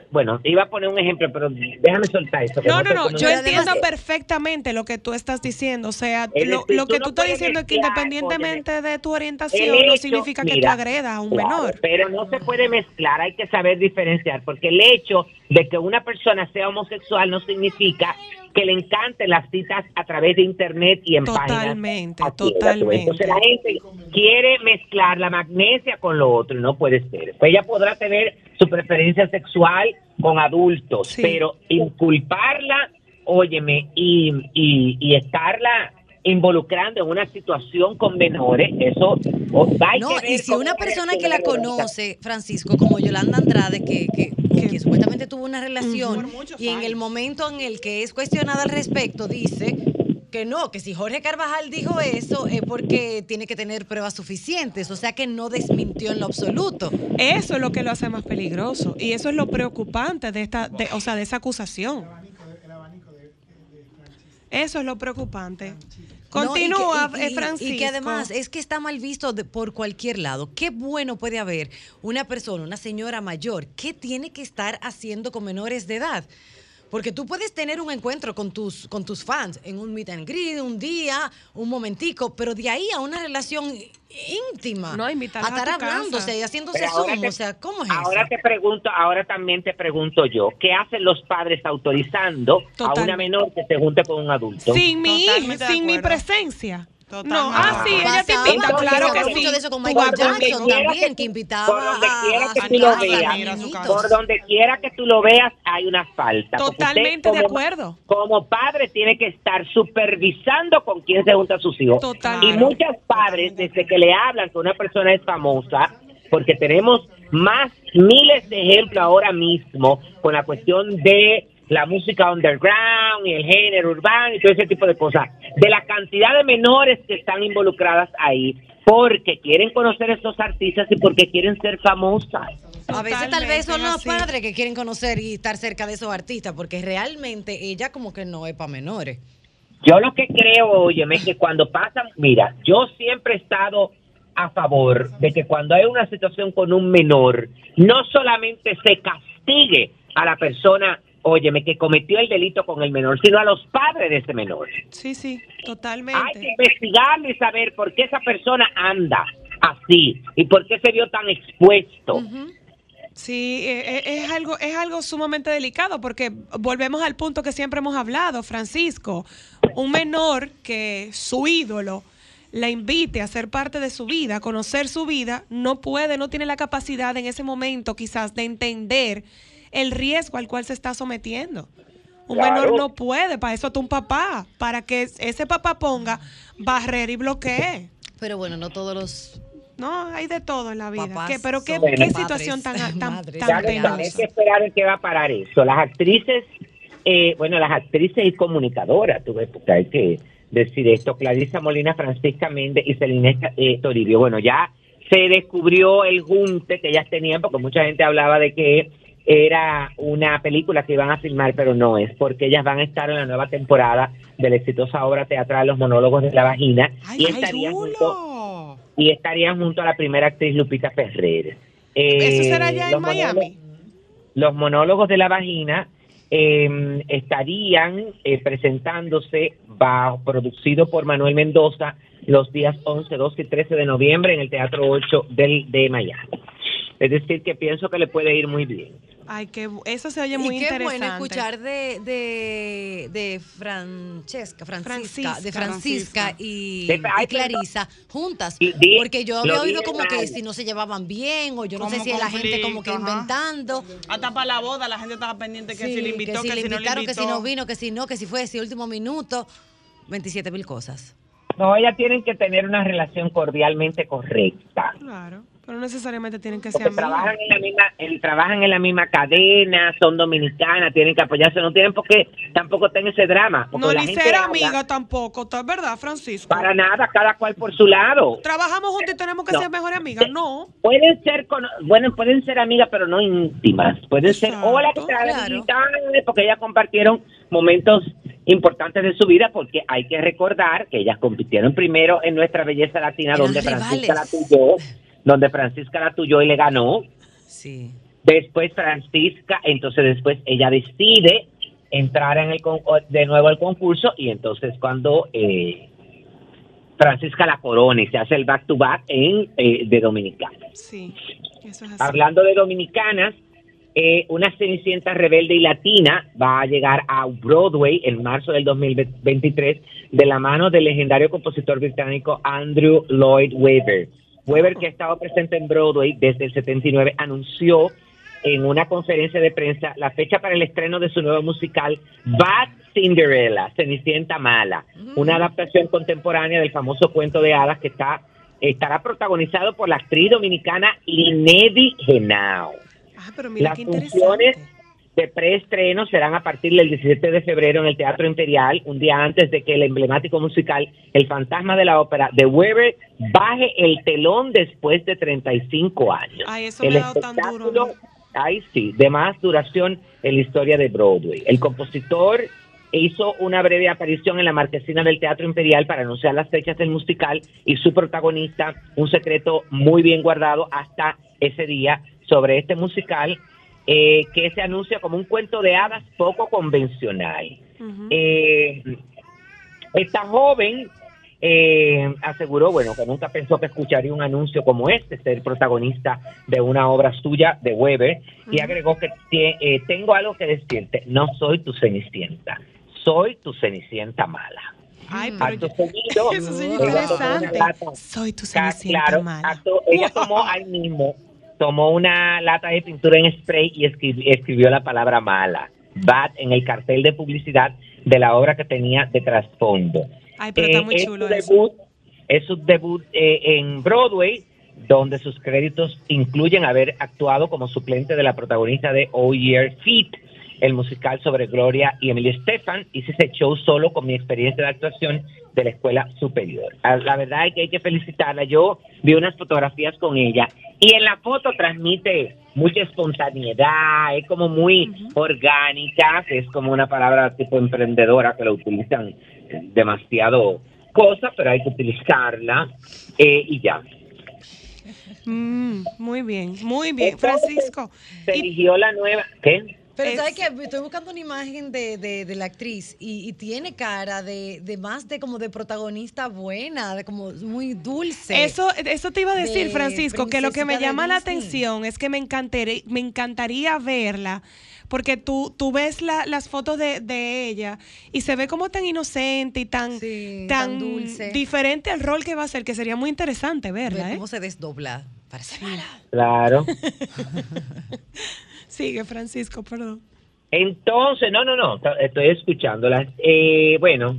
Speaker 5: Bueno, iba a poner un ejemplo, pero déjame soltar eso. que
Speaker 1: No, no, no, yo entiendo perfectás lo que tú estás diciendo. O sea, lo,
Speaker 5: tú
Speaker 1: que
Speaker 5: no
Speaker 1: tú estás diciendo es que independientemente de tu orientación, no significa que tú
Speaker 5: mira,
Speaker 1: agredas a un
Speaker 5: claro,
Speaker 1: menor.
Speaker 5: Pero no se puede mezclar, hay que saber diferenciar, porque el hecho de que una persona sea homosexual no significa que le encanten las citas a través de internet y en
Speaker 1: Totalmente,
Speaker 5: páginas. así,
Speaker 1: totalmente.
Speaker 5: Entonces la gente quiere mezclar la magnesia con lo otro y no puede ser. Pues ella podrá tener su preferencia sexual con adultos,
Speaker 1: Sí.
Speaker 5: pero inculparla, óyeme, y, y, y estarla involucrando en una situación con menores, eso hay
Speaker 2: No, y si una
Speaker 5: va a
Speaker 2: persona que la conoce, Francisco, como Yolanda Andrade, que, que, supuestamente tuvo una relación, y en el momento en el que es cuestionada al respecto, dice que no, que si Jorge Carvajal dijo eso es porque tiene que tener pruebas suficientes, o sea que no desmintió en lo absoluto.
Speaker 1: Eso es lo que lo hace más peligroso y eso es lo preocupante de esta, de- o sea, de esa acusación. Eso es lo preocupante. Continúa,
Speaker 2: No, y que- y-
Speaker 1: eh, Francisco.
Speaker 2: Y que además es que está mal visto de- por cualquier lado. Qué bueno puede haber una persona, una señora mayor, que tiene que estar haciendo con menores de edad. Porque tú puedes tener un encuentro con tus, con tus fans en un meet and greet, un día, un momentico, pero de ahí a una relación íntima.
Speaker 1: No,
Speaker 2: a
Speaker 1: a
Speaker 2: estar
Speaker 1: tu casa.
Speaker 2: hablándose y haciéndose zoom.
Speaker 5: te-
Speaker 2: o sea, ¿cómo es
Speaker 5: Ahora
Speaker 2: eso?
Speaker 5: te pregunto, ahora también te pregunto yo, ¿qué hacen los padres autorizando a una menor que se junte con un adulto?
Speaker 1: Sin mi, sin mi presencia.
Speaker 6: Totalmente.
Speaker 1: No, ah, sí, ella te invita, claro que sí.
Speaker 2: mucho de eso con Michael
Speaker 5: Por
Speaker 2: Jackson también,
Speaker 5: tú-
Speaker 2: que invitaba
Speaker 5: por donde
Speaker 2: a-
Speaker 5: quiera
Speaker 2: a
Speaker 5: que
Speaker 2: su
Speaker 5: tú lo veas,
Speaker 2: a
Speaker 6: a.
Speaker 5: Por donde quiera que tú lo veas hay una falta. usted
Speaker 1: Totalmente de acuerdo.
Speaker 5: Como padre tiene que estar supervisando con quién se junta a sus hijos. Y muchos padres, desde que le hablan que una persona es famosa, porque tenemos más miles de ejemplos ahora mismo con la cuestión de la música underground y el género urbano y todo ese tipo de cosas, de la cantidad de menores que están involucradas ahí porque quieren conocer a estos artistas y porque quieren ser famosas.
Speaker 2: A veces tal vez son los
Speaker 1: así.
Speaker 2: padres que quieren conocer y estar cerca de esos artistas, porque realmente ella como que no es para menores.
Speaker 5: Yo lo que creo, óyeme, es que cuando pasan, mira, yo siempre he estado a favor de que cuando hay una situación con un menor, no solamente se castigue a la persona, óyeme, que cometió el delito con el menor, sino a los padres de ese menor.
Speaker 1: Sí, sí,
Speaker 5: Hay que
Speaker 1: totalmente.
Speaker 5: investigarlo y saber por qué esa persona anda así y por qué se vio tan expuesto.
Speaker 1: Sí, eh, eh, es algo, es algo sumamente delicado porque volvemos al punto que siempre hemos hablado, Francisco. Un menor que su ídolo la invite a ser parte de su vida, a conocer su vida, no puede, no tiene la capacidad en ese momento quizás de entender el riesgo al cual se está sometiendo. Un
Speaker 5: Claro.
Speaker 1: menor no puede, para eso está un papá, para que ese papá ponga barrera y bloquee.
Speaker 2: Pero bueno, no todos los
Speaker 1: No, hay de todo en la vida.
Speaker 2: Papás
Speaker 1: ¿Qué- pero qué, qué situación tan, tan, tan
Speaker 2: penosa.
Speaker 5: hay que esperar en qué va a parar eso. Las actrices, eh, bueno, las actrices y comunicadoras, tuve porque hay que decir esto, Clarisa Molina, Francisca Méndez y Celine eh, Toribio. Bueno, ya se descubrió el junte que ellas tenían, porque mucha gente hablaba de que era una película que iban a filmar, pero no es, porque ellas van a estar en la nueva temporada de la exitosa obra teatral Los monólogos de la vagina
Speaker 6: ¡Ay,
Speaker 5: y estarían junto y estarían junto a la primera actriz Lupita Ferrer. Eh,
Speaker 1: ¿Eso será ya en Miami?
Speaker 5: los monólogos de la vagina eh, estarían eh, presentándose bajo, producido por Manuel Mendoza los días 11, 12 y 13 de noviembre en el Teatro 8 del, de Miami. Es decir, que pienso que le puede ir muy bien.
Speaker 1: Ay, que eso se oye muy
Speaker 2: y qué
Speaker 1: interesante.
Speaker 2: bueno escuchar de, de, de Francesca, Francisca, de
Speaker 1: Francisca.
Speaker 2: Francisca y,
Speaker 5: De-
Speaker 2: y Clarisa juntas.
Speaker 5: Y
Speaker 2: Porque yo había oído como
Speaker 5: mal.
Speaker 2: que si no se llevaban bien, o yo no sé si es la gente como que
Speaker 6: ajá.
Speaker 2: inventando.
Speaker 6: Hasta para la boda la gente estaba pendiente que
Speaker 2: Sí,
Speaker 6: si le invitó, que,
Speaker 2: le
Speaker 6: si no le
Speaker 2: invitaron,
Speaker 6: invitó.
Speaker 2: que si no vino, que si no, que si fue ese último minuto. 27 mil cosas.
Speaker 5: No, ellas tienen que tener una relación cordialmente correcta.
Speaker 1: Claro, pero no necesariamente tienen que ser
Speaker 5: trabajan en la misma, el- trabajan en la misma cadena, son dominicanas, tienen que apoyarse, no tienen por qué tampoco tener ese drama.
Speaker 1: No, ni ser
Speaker 5: habla
Speaker 1: amiga tampoco, ¿está verdad, Francisco?
Speaker 5: Para nada, cada cual por su lado.
Speaker 1: Trabajamos juntos y tenemos que
Speaker 5: No.
Speaker 1: ser mejores amigas. No.
Speaker 5: Pueden ser, cono- bueno, pueden ser amigas, pero no íntimas. Pueden ser,
Speaker 1: Exacto,
Speaker 5: hola, ¿qué tal?
Speaker 2: claro.
Speaker 5: Porque ellas compartieron momentos importantes de su vida, porque hay que recordar que ellas compitieron primero en nuestra belleza latina,
Speaker 2: Eran
Speaker 5: donde Francisca la
Speaker 2: rivales.
Speaker 5: Donde Francisca la tuyó y le ganó.
Speaker 2: Sí.
Speaker 5: Después Francisca, entonces después ella decide entrar en el con- de nuevo al concurso y entonces cuando eh, Francisca la corona y se hace el back to back en eh, de Dominicana.
Speaker 1: Sí, eso es así.
Speaker 5: Hablando de dominicanas, eh, una Cenicienta rebelde y latina va a llegar a Broadway en marzo del 2023 de la mano del legendario compositor británico Andrew Lloyd Webber. Webber, que ha estado presente en Broadway desde el 79, anunció en una conferencia de prensa la fecha para el estreno de su nuevo musical Bad Cinderella, Cenicienta Mala, una adaptación contemporánea del famoso cuento de hadas que está estará protagonizado por la actriz dominicana Linedy Genao.
Speaker 1: Ah, pero mira
Speaker 5: Las
Speaker 1: qué
Speaker 5: funciones,
Speaker 1: interesante.
Speaker 5: De preestreno serán a partir del 17 de febrero en el Teatro Imperial, un día antes de que el emblemático musical El Fantasma de la Ópera de Weber baje el telón después de 35 años.
Speaker 1: Ay, eso
Speaker 5: el
Speaker 1: me ha dado tan duro.
Speaker 5: espectáculo, ay sí, de más duración en la historia de Broadway. El compositor hizo una breve aparición en la marquesina del Teatro Imperial para anunciar las fechas del musical y su protagonista, un secreto muy bien guardado hasta ese día sobre este musical eh, que se anuncia como un cuento de hadas poco convencional. Eh, esta joven eh, aseguró, bueno, que nunca pensó que escucharía un anuncio como este, ser protagonista de una obra suya de Weber, y agregó que eh, tengo algo que decirte, no soy tu cenicienta, soy tu cenicienta mala.
Speaker 1: Ay,
Speaker 5: Acto seguido, [laughs]
Speaker 1: eso es interesante. Soy tu cenicienta
Speaker 5: claro,
Speaker 1: mala.
Speaker 5: acto- ella [laughs] tomó ahí mismo, tomó una lata de pintura en spray y escri- escribió la palabra mala, bad, en el cartel de publicidad de la obra que tenía de trasfondo.
Speaker 1: Ay, pero está
Speaker 5: Eh,
Speaker 1: muy
Speaker 5: es
Speaker 1: chulo
Speaker 5: su
Speaker 1: eso.
Speaker 5: debut, es su debut eh, en Broadway, donde sus créditos incluyen haber actuado como suplente de la protagonista de Oh Year Feet, el musical sobre Gloria y Emily Stefan, hice ese show solo con mi experiencia de actuación de la escuela superior. Ah, La verdad es que hay que felicitarla. Yo vi unas fotografías con ella y en la foto transmite mucha espontaneidad, es como muy orgánica, que es como una palabra tipo emprendedora que lo utilizan demasiado cosa, pero hay que utilizarla eh, y ya.
Speaker 1: Mm, muy bien, muy bien.
Speaker 5: Entonces,
Speaker 1: Francisco,
Speaker 5: Se
Speaker 1: y-
Speaker 5: eligió la nueva, ¿qué?
Speaker 2: Pero
Speaker 1: Es-
Speaker 2: ¿sabes qué? Estoy buscando una imagen de, de- de la actriz y, y tiene cara de, de más de como de protagonista buena, de como muy dulce.
Speaker 1: Eso, eso te iba a decir,
Speaker 2: de
Speaker 1: Francisco, que lo que me llama la atención es que me encantaría, me encantaría verla, porque tú, tú ves la- las fotos de, de ella y se ve como tan inocente y tan,
Speaker 2: Sí,
Speaker 1: tan,
Speaker 2: tan dulce.
Speaker 1: diferente al rol que va a ser, que sería muy interesante
Speaker 2: Ver
Speaker 1: verla, ¿eh?
Speaker 2: cómo se desdobla. Parece mala.
Speaker 5: Claro. [laughs] [laughs]
Speaker 1: Sigue, Francisco, perdón.
Speaker 5: Entonces, no, no, no, estoy escuchándola. Eh, bueno,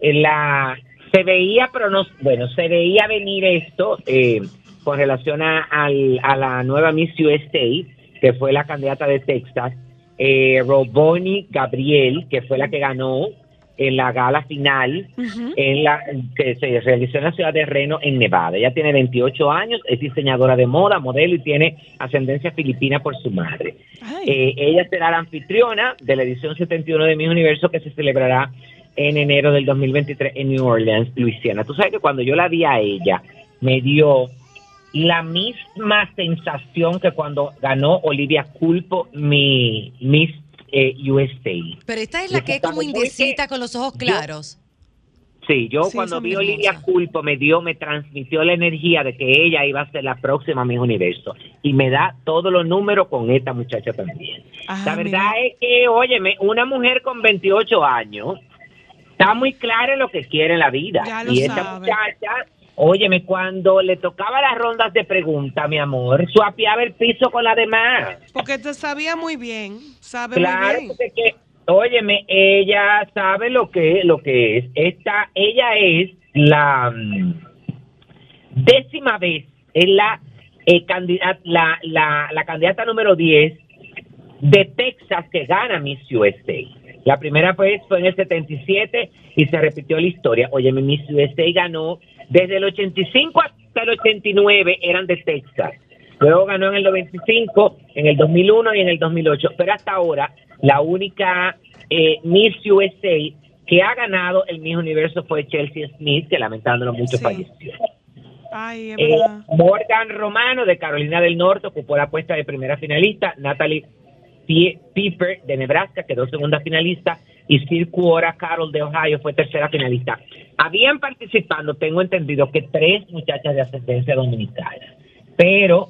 Speaker 5: en la se veía, pero no, bueno, se veía venir esto eh, con relación a, al- a la nueva Miss USA, que fue la candidata de Texas, eh, Roboni Gabriel, que fue la que ganó en la gala final en la que se realizó en la ciudad de Reno, en Nevada. Ella tiene 28 años, es diseñadora de moda, modelo y tiene ascendencia filipina por su madre. Eh, ella será la anfitriona de la edición 71 de Miss Universo que se celebrará en enero del 2023 en New Orleans, Luisiana. Tú sabes que cuando yo la vi a ella, me dio la misma sensación que cuando ganó Olivia Culpo mi Miss eh, USA.
Speaker 2: Pero esta es la que es como indecita con los ojos claros.
Speaker 5: Sí, yo
Speaker 1: Sí,
Speaker 5: cuando vi a Olivia. Culpo me dio, me transmitió la energía de que ella iba a ser la próxima Miss Universo y me da todos los números con esta muchacha también.
Speaker 1: Ah,
Speaker 5: la verdad
Speaker 1: mira.
Speaker 5: es que, óyeme, una mujer con 28 años está muy clara en lo que quiere en la vida.
Speaker 1: Ya lo
Speaker 5: y esta
Speaker 1: sabe.
Speaker 5: muchacha, óyeme, cuando le tocaba las rondas de preguntas, mi amor, suapiaba el piso con la demás.
Speaker 1: Porque te sabía muy bien, sabe
Speaker 5: Claro,
Speaker 1: muy bien.
Speaker 5: que, óyeme, ella sabe lo que, lo que es. Esta, ella es la mm, décima vez, es la, eh, candidata, la, la, la candidata número 10 de Texas que gana Miss USA. La primera vez fue en el 77 y se repitió la historia. Oye, Miss USA ganó desde el 85 hasta el 89 eran de Texas. Luego ganó en el 95, en el 2001 y en el 2008. Pero hasta ahora la única eh, Miss USA que ha ganado el Miss Universo fue Chelsea Smith, que lamentándolo mucho
Speaker 1: Sí.
Speaker 5: falleció.
Speaker 1: Ay,
Speaker 5: Eh. Morgan Romano de Carolina del Norte ocupó la puesta de primera finalista. Natalie Pie- Piper de Nebraska quedó segunda finalista. Y Sir Cuora Carol de Ohio fue tercera finalista. Habían participando, tengo entendido, que tres muchachas de ascendencia dominicana. Pero,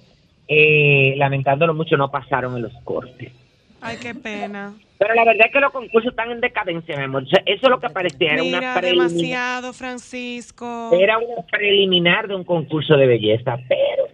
Speaker 5: eh, lamentándolo mucho, no pasaron en los cortes.
Speaker 1: Ay, qué pena.
Speaker 5: Pero la verdad es que los concursos están en decadencia, mi amor. O sea, Eso es lo que parecía. Era una,
Speaker 1: Mira,
Speaker 5: preliminar,
Speaker 1: demasiado, Francisco.
Speaker 5: era una preliminar de un concurso de belleza. Pero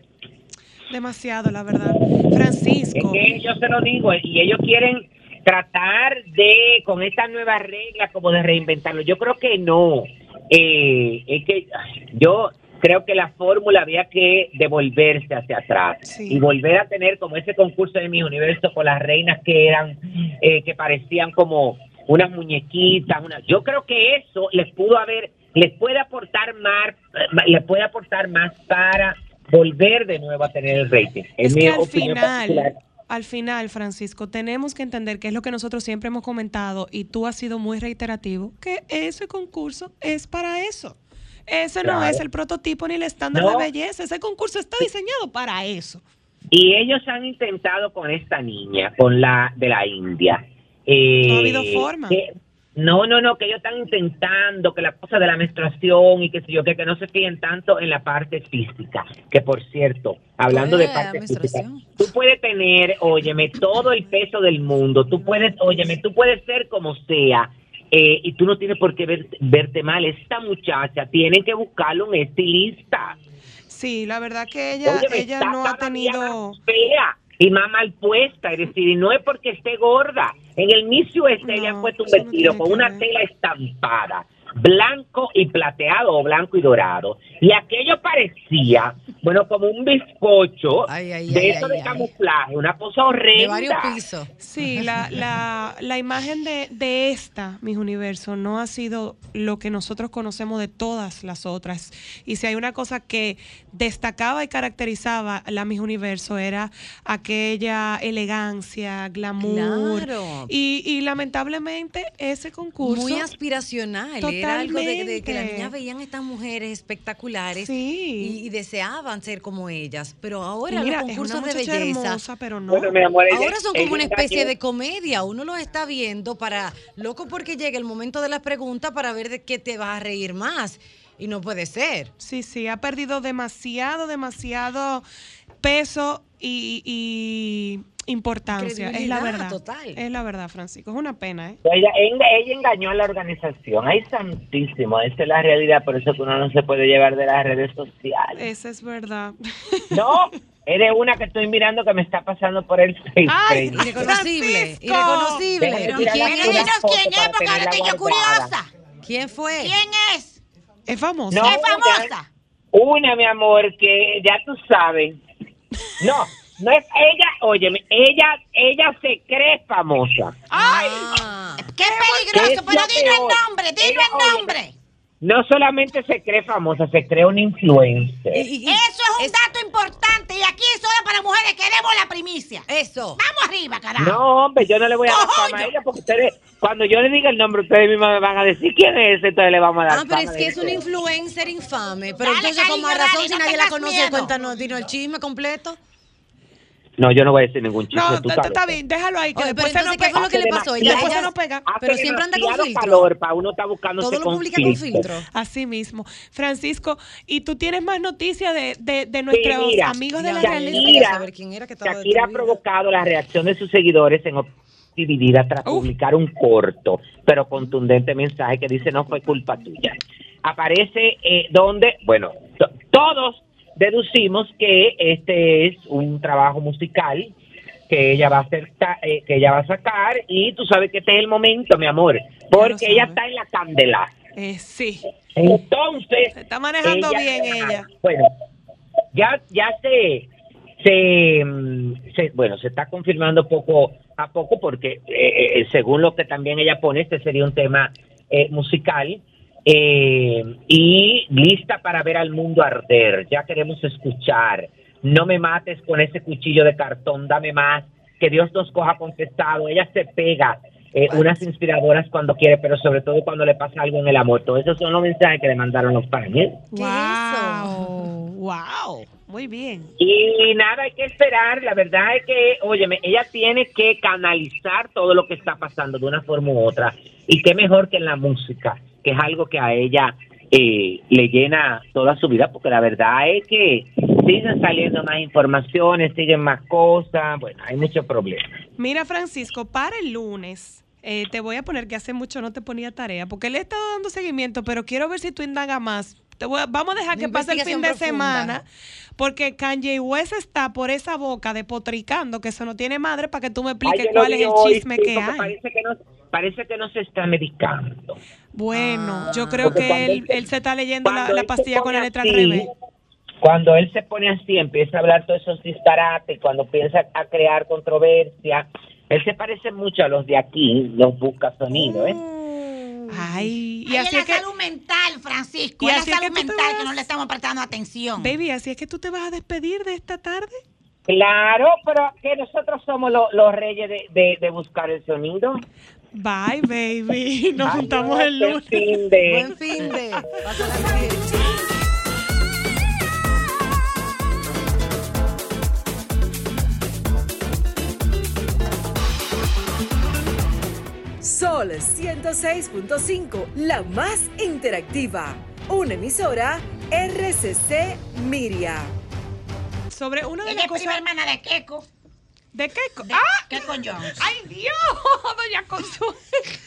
Speaker 1: Demasiado, la verdad.
Speaker 5: Es
Speaker 1: Francisco.
Speaker 5: que yo se lo digo, y ellos quieren tratar de, con estas nuevas reglas, como de reinventarlo. Yo creo que no. Eh, es que yo creo que la fórmula había que devolverse hacia atrás
Speaker 1: Sí.
Speaker 5: y volver a tener como ese concurso de mi universo con las reinas que eran, eh, que parecían como unas muñequitas. Una... Yo creo que eso les pudo haber, les puede aportar más, eh, les puede aportar más para volver de nuevo a tener el rating.
Speaker 1: Es
Speaker 5: mi
Speaker 1: que al
Speaker 5: opinión particular.
Speaker 1: final, al final, Francisco, tenemos que entender que es lo que nosotros siempre hemos comentado y tú has sido muy reiterativo, que ese concurso es para eso. Ese no es el prototipo ni el estándar
Speaker 5: No.
Speaker 1: de belleza. Ese concurso está diseñado para eso.
Speaker 5: Y ellos han intentado con esta niña, con la de la India. eh,
Speaker 1: No ha habido forma.
Speaker 5: que- no, no, no, que ellos están intentando que la cosa de la menstruación y que sé yo, que, que no se fíen tanto en la parte física. Que por cierto, hablando de
Speaker 2: Eh,
Speaker 5: parte física, tú puedes tener, óyeme, todo el peso del mundo, tú puedes, óyeme, tú puedes ser como sea. eh, y tú no tienes por qué ver- verte mal. Esta muchacha tiene que buscarle un estilista.
Speaker 1: Sí, la verdad que ella,
Speaker 5: Óyeme,
Speaker 1: ella no ha tenido...
Speaker 5: fea y más mal puesta, es decir, y no es porque esté gorda. En el Miss USA ella
Speaker 1: No,
Speaker 5: ha puesto un
Speaker 1: no
Speaker 5: vestido con una tela estampada, blanco y plateado o blanco y dorado. Y aquello parecía, bueno, como un bizcocho
Speaker 2: Ay, ay,
Speaker 5: de
Speaker 2: ay,
Speaker 5: eso
Speaker 2: ay,
Speaker 5: de
Speaker 2: ay.
Speaker 5: camuflaje, una cosa
Speaker 2: De
Speaker 5: horrenda.
Speaker 2: varios pisos.
Speaker 1: Sí, la, la, la imagen de, de esta, Mis Universo, no ha sido lo que nosotros conocemos de todas las otras. Y si hay una cosa que destacaba y caracterizaba la Mis Universo era aquella elegancia, glamour.
Speaker 2: Claro.
Speaker 1: Y, y lamentablemente ese concurso...
Speaker 2: Muy aspiracional. Era algo de, de que las niñas veían estas mujeres espectaculares
Speaker 1: Sí.
Speaker 2: y, y deseaban ser como ellas. Pero ahora
Speaker 1: mira,
Speaker 2: los
Speaker 1: es
Speaker 2: concursos
Speaker 1: una
Speaker 2: de belleza
Speaker 1: hermosa, pero no.
Speaker 5: Bueno, mi amor, ella-
Speaker 2: ahora son como una especie de comedia. Uno los está viendo para loco porque llega el momento de las preguntas para ver de qué te vas a reír más. Y no puede ser.
Speaker 1: Sí, sí, ha perdido demasiado, demasiado peso y, y importancia. Es la verdad.
Speaker 2: total.
Speaker 1: Es la verdad, Francisco. Es una pena, ¿eh?
Speaker 5: Ella, ella, ella engañó a la organización. Ay, santísimo, esa es la realidad, por eso que uno no se puede llevar de las redes sociales.
Speaker 1: Esa es verdad.
Speaker 5: No, eres una que estoy mirando que me está pasando por el Facebook.
Speaker 1: Ay,
Speaker 2: Irreconocible.
Speaker 1: Francisco.
Speaker 2: Irreconocible.
Speaker 5: Déjame
Speaker 2: ¿Y
Speaker 5: tirar
Speaker 2: quién es?
Speaker 3: dinos quién es,
Speaker 5: para
Speaker 3: porque ahora
Speaker 5: tenerla
Speaker 3: estoy yo
Speaker 5: guardada.
Speaker 3: curiosa.
Speaker 2: ¿Quién fue?
Speaker 3: ¿Quién es?
Speaker 1: Es famosa.
Speaker 5: No,
Speaker 3: ¿Es famosa?
Speaker 5: Una, mi amor, que ya tú sabes. No, no es ella, óyeme, ella, ella se cree famosa.
Speaker 3: ¡Ay!
Speaker 2: Ah.
Speaker 3: ¡Qué
Speaker 5: ¿Qué
Speaker 3: peligroso!
Speaker 5: es
Speaker 3: Pero
Speaker 5: lo
Speaker 3: dilo el nombre, dilo el
Speaker 5: óyeme,
Speaker 3: nombre.
Speaker 5: No solamente se cree famosa, se cree una influencer.
Speaker 2: Y- y- y-
Speaker 3: Eso es un dato importante y aquí solo para mujeres queremos la primicia.
Speaker 2: Eso.
Speaker 3: Vamos arriba, carajo.
Speaker 5: No, hombre, yo no le voy a dar fama a ella porque ustedes, cuando yo le diga el nombre, ustedes mismos me van a decir quién es ese, entonces le vamos a dar
Speaker 2: Ah, pero
Speaker 5: fama
Speaker 2: es que es una influencer infame. Pero
Speaker 3: Dale,
Speaker 2: entonces, con más
Speaker 3: cariño,
Speaker 2: razón,
Speaker 3: dale,
Speaker 2: si
Speaker 3: no
Speaker 2: nadie la conoce,
Speaker 3: miedo.
Speaker 2: cuéntanos, dinos el chisme completo.
Speaker 5: No, yo no voy a decir ningún chiste.
Speaker 1: No, está está bien, déjalo ahí, que
Speaker 2: Oye, pero
Speaker 1: después se nos
Speaker 2: entonces, ¿qué fue lo que le pasó? Ella,
Speaker 1: Después
Speaker 2: ella-
Speaker 1: se nos pega.
Speaker 2: Pero siempre anda con filtro.
Speaker 5: calor para uno estar buscándose
Speaker 2: Todo lo publica con filtro.
Speaker 1: Así mismo. Francisco, ¿y tú tienes más noticias de, de, de nuestros
Speaker 5: mira,
Speaker 1: amigos de la
Speaker 5: Shakira,
Speaker 2: saber quién era que estaba
Speaker 5: Shakira ha provocado la reacción de sus seguidores en opinión dividida tras
Speaker 1: Uf.
Speaker 5: publicar un corto, pero contundente mensaje que dice no fue culpa tuya. Aparece eh, donde, bueno, to- todos deducimos que este es un trabajo musical que ella va a hacer, eh, que ella va a sacar y tú sabes que este es el momento, mi amor, porque ella está en la candela.
Speaker 1: Eh, sí.
Speaker 5: Entonces,
Speaker 1: Se está manejando bien ella.
Speaker 5: Bueno, ya ya se se, mm, se- bueno, se está confirmando poco a poco porque eh, eh, según lo que también ella pone, este sería un tema eh, musical eh, y lista para ver al mundo arder. Ya queremos escuchar. No me mates con ese cuchillo de cartón, dame más. Que Dios nos coja confesado. Ella se pega. eh, unas inspiradoras cuando quiere, pero sobre todo cuando le pasa algo en el amor. Todos esos son los mensajes que le mandaron los fans. ¿eh?
Speaker 2: ¿Qué es
Speaker 1: Wow. Wow. Muy bien.
Speaker 5: Y nada, hay que esperar. La verdad es que, óyeme, ella tiene que canalizar todo lo que está pasando de una forma u otra. Y qué mejor que en la música, que es algo que a ella eh, le llena toda su vida, porque la verdad es que siguen saliendo más informaciones, siguen más cosas. Bueno, hay muchos problemas.
Speaker 1: Mira, Francisco, para el lunes. eh, te voy a poner que hace mucho no te ponía tarea, porque le he estado dando seguimiento, pero quiero ver si tú indagas más. Te voy a- vamos a dejar que pase el fin de
Speaker 2: profunda.
Speaker 1: semana, porque Kanye West está por esa boca depotricando que eso no tiene madre para que tú me expliques cuál es el
Speaker 5: hoy,
Speaker 1: chisme
Speaker 5: sí,
Speaker 1: que hay.
Speaker 5: Parece que, no, parece que no se está medicando.
Speaker 1: Bueno,
Speaker 2: Ah.
Speaker 1: yo creo que él,
Speaker 5: él se-
Speaker 1: está leyendo la, pastilla con la letra al
Speaker 5: así,
Speaker 1: revés.
Speaker 5: Cuando él se pone así, empieza a hablar todos esos disparates, cuando piensa a crear controversia, él se parece mucho a los de aquí, los busca sonido, ¿eh?
Speaker 1: Ay, y así
Speaker 3: es la
Speaker 1: que,
Speaker 3: salud mental, Francisco.
Speaker 1: y
Speaker 3: Es
Speaker 1: así
Speaker 3: la
Speaker 1: es que
Speaker 3: salud mental que no le estamos prestando atención.
Speaker 1: baby, así es que tú te vas a despedir de esta tarde.
Speaker 5: Claro, pero que nosotros somos lo- los reyes de, de- de buscar el sonido.
Speaker 1: Bye, baby. [laughs] Nos
Speaker 5: Ay,
Speaker 1: juntamos
Speaker 5: no,
Speaker 1: el lunes.
Speaker 5: fin de-
Speaker 2: Buen fin de.
Speaker 4: Sol 106.5, la más interactiva. Una emisora RCC Miria.
Speaker 1: Sobre una de
Speaker 3: Ella
Speaker 1: las
Speaker 3: es prima
Speaker 1: cosas.
Speaker 3: hermana de Keiko.
Speaker 1: ¿De
Speaker 3: De
Speaker 1: ¡Ah!
Speaker 3: Keiko Jones.
Speaker 1: ¡Ay, Dios! [laughs] Doña Consuelo.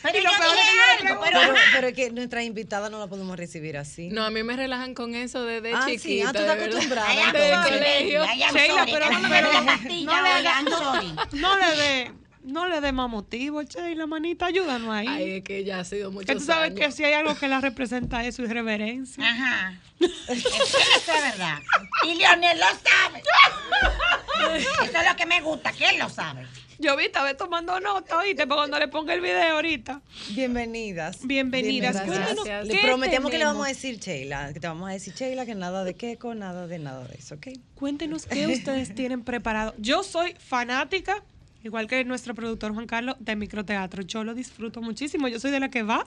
Speaker 3: Pero yo dije algo, pero
Speaker 2: Pero, es que nuestra invitada no la podemos recibir así.
Speaker 7: No, a mí me relajan con eso desde
Speaker 2: Ah, sí,
Speaker 7: chiquita.
Speaker 2: ah, tú estás acostumbrada.
Speaker 7: Desde colegio.
Speaker 3: Que
Speaker 1: no-
Speaker 3: no
Speaker 1: no- no no le dé más motivo, che, y la manita, ayúdanos ahí.
Speaker 7: Ay, es que ya ha sido mucho
Speaker 1: que tú sabes que si hay algo que la representa es su irreverencia.
Speaker 3: Ajá. [laughs] Es- Eso es verdad. Y Leonel lo sabe. [laughs] Eso es lo que me gusta, que él lo sabe.
Speaker 1: Yo vi, estaba tomando nota, oíste, para cuando le ponga el video ahorita.
Speaker 2: Bienvenidas.
Speaker 1: Bienvenidas.
Speaker 7: Bienvenidas. Gracias.
Speaker 2: Le
Speaker 1: ¿qué
Speaker 2: prometemos que le vamos a decir Sheila, que te vamos a decir Sheila que nada de queco, nada de nada de eso, ¿ok?
Speaker 1: Cuéntenos qué ustedes tienen preparado. Yo soy fanática, igual que nuestro productor Juan Carlos, de microteatro. Yo lo disfruto muchísimo. Yo soy de la que va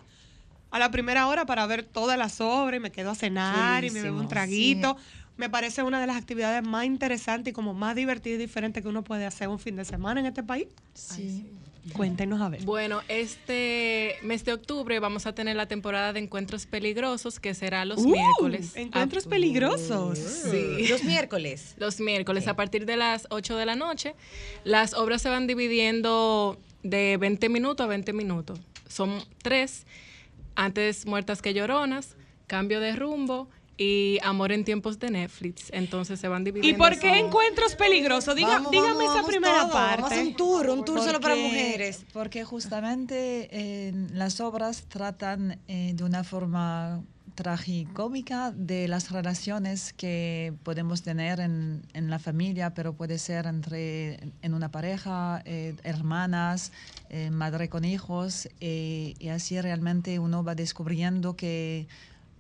Speaker 1: a la primera hora para ver todas las obras y me quedo a cenar y me bebo un traguito. Me parece una de las actividades más interesantes y como más divertidas y diferentes que uno puede hacer un fin de semana en este país.
Speaker 2: Sí.
Speaker 1: Cuéntenos a ver.
Speaker 7: Bueno, este mes de octubre vamos a tener la temporada de encuentros peligrosos que será los
Speaker 1: Uh,
Speaker 7: miércoles.
Speaker 1: Encuentros
Speaker 7: A-
Speaker 1: peligrosos.
Speaker 7: Sí.
Speaker 2: Los miércoles.
Speaker 7: Los miércoles a partir de las 8 de la noche. Las obras se van dividiendo de 20 minutos a 20 minutos. Son tres. Antes muertas que lloronas, cambio de rumbo y amor en tiempos de Netflix. Entonces se van dividiendo.
Speaker 1: ¿Y por qué encuentros peligrosos? Diga,
Speaker 2: Vamos,
Speaker 1: dígame
Speaker 2: vamos,
Speaker 1: esa
Speaker 2: vamos
Speaker 1: primera
Speaker 2: todo,
Speaker 1: parte.
Speaker 2: Vamos a un tour, un tour solo para
Speaker 8: Porque-
Speaker 2: mujeres.
Speaker 8: Porque justamente eh, las obras tratan eh, de una forma tragicómica de las relaciones que podemos tener en, en la familia, pero puede ser entre en una pareja, eh, hermanas, eh, madre con hijos, eh, y así realmente uno va descubriendo que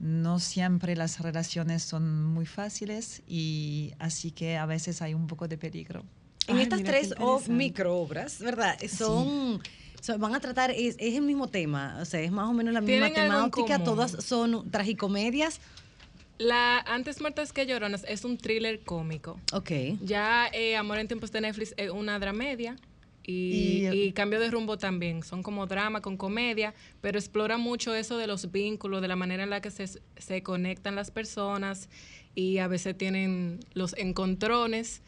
Speaker 8: no siempre las relaciones son muy fáciles y así que a veces hay un poco de peligro.
Speaker 2: En
Speaker 1: Ay,
Speaker 2: estas tres microobras, ¿verdad? Son, son- van a tratar, es, es el mismo tema, o sea, es más o menos la misma temática, todas son tragicomedias.
Speaker 7: La Antes muertas que lloronas es un thriller cómico.
Speaker 2: Ok.
Speaker 7: Ya eh, Amor en tiempos de Netflix es una dramedia. Y,
Speaker 8: Y-
Speaker 7: y Cambio de Rumbo también. Son como drama con comedia, pero explora mucho eso de los vínculos, de la manera en la que se, se conectan las personas y a veces tienen los encontrones.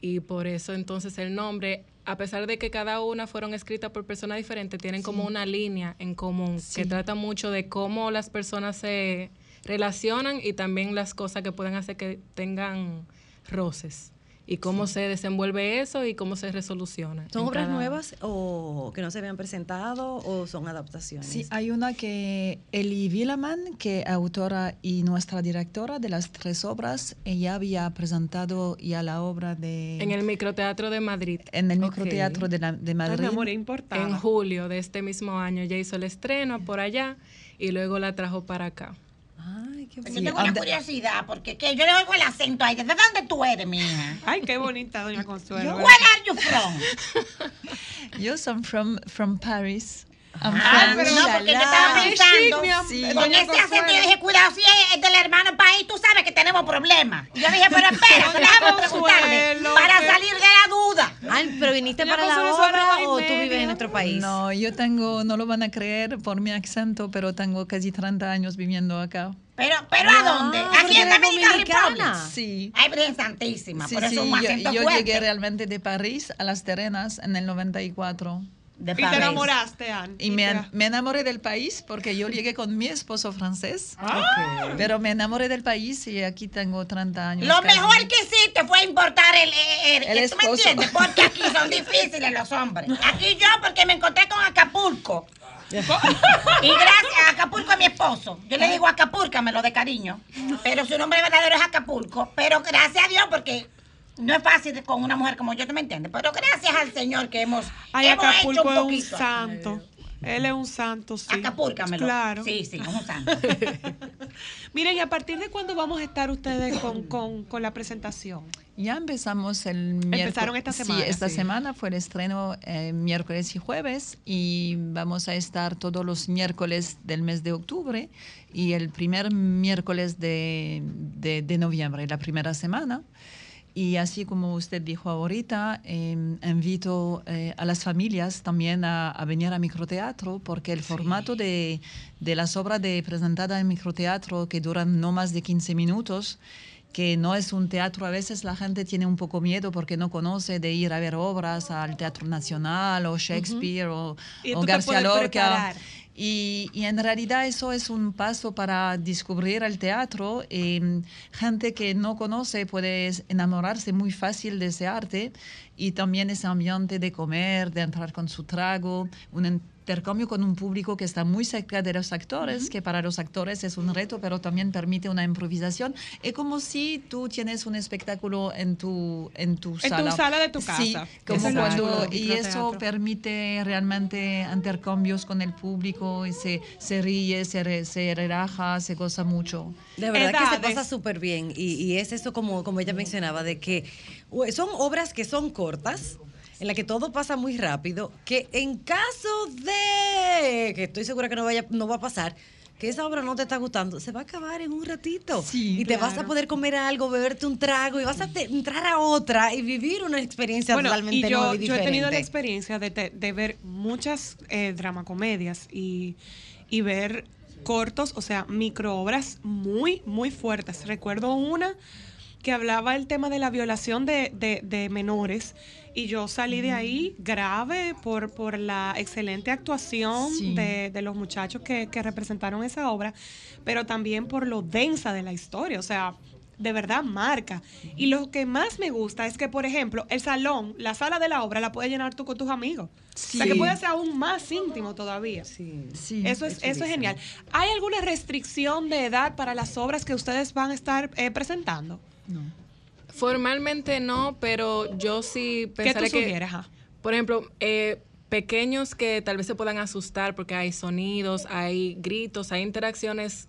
Speaker 7: Y por eso entonces el nombre, a pesar de que cada una fueron escritas por personas diferentes, tienen como una línea en común que trata mucho de cómo las personas se relacionan y también las cosas que pueden hacer que tengan roces y cómo se desenvuelve eso y cómo se resoluciona.
Speaker 2: ¿Son obras
Speaker 7: cada-
Speaker 2: nuevas o que no se habían presentado o son adaptaciones?
Speaker 8: Sí, hay una que Eli Villaman, que es autora y nuestra directora de las tres obras, ella había presentado ya la obra de
Speaker 7: En el microteatro de Madrid.
Speaker 8: en el
Speaker 2: Ok.
Speaker 8: microteatro de, la- de Madrid.
Speaker 1: amor.
Speaker 7: En julio de este mismo año ya hizo el estreno por allá y luego la trajo para acá.
Speaker 2: Ay, qué
Speaker 3: Yo
Speaker 8: Sí,
Speaker 3: tengo una curiosidad, porque que yo le oigo el acento ahí. ¿De dónde tú eres, mija?
Speaker 1: Ay, qué bonita, doña Consuelo.
Speaker 3: Where are you from? [laughs]
Speaker 8: Yo soy from, from Paris.
Speaker 3: Ah, pero no, porque yo estaba pensando.
Speaker 8: Sí.
Speaker 3: Con ese acento yo dije, cuidado, si es del hermano país, tú sabes que tenemos problemas. Yo dije, pero espera, déjame preguntarme
Speaker 1: Consuelo,
Speaker 3: para salir de la duda.
Speaker 2: Ay, pero viniste para la obra o tú vives en nuestro país?
Speaker 8: No, yo tengo, no lo van a creer por mi acento, pero tengo casi 30 años viviendo acá.
Speaker 3: Pero, pero ¿a
Speaker 2: Ah,
Speaker 3: dónde?
Speaker 2: porque
Speaker 3: Aquí en Dominica
Speaker 2: dominicana.
Speaker 8: Sí.
Speaker 3: Ay, Virgen Santísima,
Speaker 8: Sí,
Speaker 3: por eso
Speaker 8: sí,
Speaker 3: un
Speaker 8: yo, yo
Speaker 3: fuerte.
Speaker 8: llegué realmente de París a Las Terrenas en el 94.
Speaker 3: De
Speaker 1: Y te enamoraste, Anne.
Speaker 8: Y me, me enamoré del país porque yo llegué con mi esposo francés.
Speaker 1: Ah.
Speaker 8: Pero me enamoré del país y aquí tengo 30 años.
Speaker 3: Lo
Speaker 8: casi.
Speaker 3: mejor que hiciste fue importar el... el,
Speaker 8: El
Speaker 3: ¿Tú me entiendes? Porque aquí son difíciles los hombres. Aquí yo porque me encontré con Acapulco. Y gracias a Acapulco es mi esposo. Yo le digo Acapúlcamelo de cariño. Pero su nombre verdadero es Acapulco. Pero gracias a Dios porque no es fácil con una mujer como yo, ¿tú me entiendes? Pero gracias al Señor que hemos,
Speaker 1: Ay,
Speaker 3: hemos hecho un
Speaker 1: es un
Speaker 3: poquito.
Speaker 1: santo. Él es un santo, sí.
Speaker 3: Acapúlcamelo.
Speaker 1: Claro.
Speaker 3: Sí, sí, es un santo. [laughs]
Speaker 1: Miren, ¿y a partir de cuándo vamos a estar ustedes con, con- con la presentación?
Speaker 8: Ya empezamos el miércoles.
Speaker 1: Empezaron esta semana,
Speaker 8: Sí, esta
Speaker 1: sí.
Speaker 8: semana fue el estreno eh, miércoles y jueves y vamos a estar todos los miércoles del mes de octubre y el primer miércoles de, de- de noviembre, la primera semana. Y así como usted dijo ahorita, eh, invito eh, a las familias también a, a venir a microteatro porque el formato de, de las obras de presentadas en microteatro que duran no más de 15 minutos, que no es un teatro, a veces la gente tiene un poco miedo porque no conoce de ir a ver obras al Teatro Nacional o Shakespeare o,
Speaker 1: Y
Speaker 8: o
Speaker 1: te
Speaker 8: García Lorca. Y, y en realidad eso es un paso para descubrir el teatro. Eh, gente que no conoce puede enamorarse muy fácil de ese arte y también ese ambiente de comer, de entrar con su trago, un intercambio con un público que está muy cerca de los actores, que para los actores es un reto, pero también permite una improvisación. Es como si tú tienes un espectáculo en tu, en tu
Speaker 1: En
Speaker 8: sala.
Speaker 1: tu sala de tu
Speaker 8: Sí,
Speaker 1: casa.
Speaker 8: como
Speaker 1: es lo
Speaker 8: cuando, y eso permite realmente intercambios con el público y se, se ríe, se, re- se relaja, se goza mucho.
Speaker 2: De verdad que se
Speaker 1: Edades.
Speaker 2: pasa súper bien. Y, y es eso como, como ella mencionaba, de que son obras que son cortas, en las que todo pasa muy rápido, que en caso de, que estoy segura que no, vaya, no va a pasar, que esa obra no te está gustando, se va a acabar en un ratito.
Speaker 8: Sí,
Speaker 2: y te vas a poder comer algo, beberte un trago y vas a te- entrar a otra y vivir una experiencia
Speaker 1: Bueno,
Speaker 2: totalmente
Speaker 1: y yo,
Speaker 2: nueva y
Speaker 1: yo he tenido la
Speaker 2: diferente.
Speaker 1: experiencia de, te- de ver muchas eh, dramacomedias y, y ver cortos, o sea, microobras muy, muy fuertes. Recuerdo una que hablaba el tema de la violación de menores y yo salí de ahí grave por, por la excelente actuación
Speaker 8: Sí.
Speaker 1: de, de los muchachos que, que representaron esa obra, pero también por lo densa de la historia, o sea, de verdad marca. Y lo que más me gusta es que, por ejemplo, el salón, la sala de la obra la puedes llenar tú con tus amigos. O sea, que
Speaker 8: Sí.
Speaker 1: puede ser aún más íntimo todavía.
Speaker 2: Sí.
Speaker 8: Sí.
Speaker 1: Eso es, eso es genial. ¿Hay alguna restricción de edad para las obras que ustedes van a estar eh, presentando?
Speaker 8: No.
Speaker 7: Formalmente no, pero yo sí
Speaker 1: ¿Qué
Speaker 7: pensaría
Speaker 1: tú
Speaker 7: que?
Speaker 1: Ajá.
Speaker 7: por ejemplo, eh, pequeños que tal vez se puedan asustar porque hay sonidos, hay gritos, hay interacciones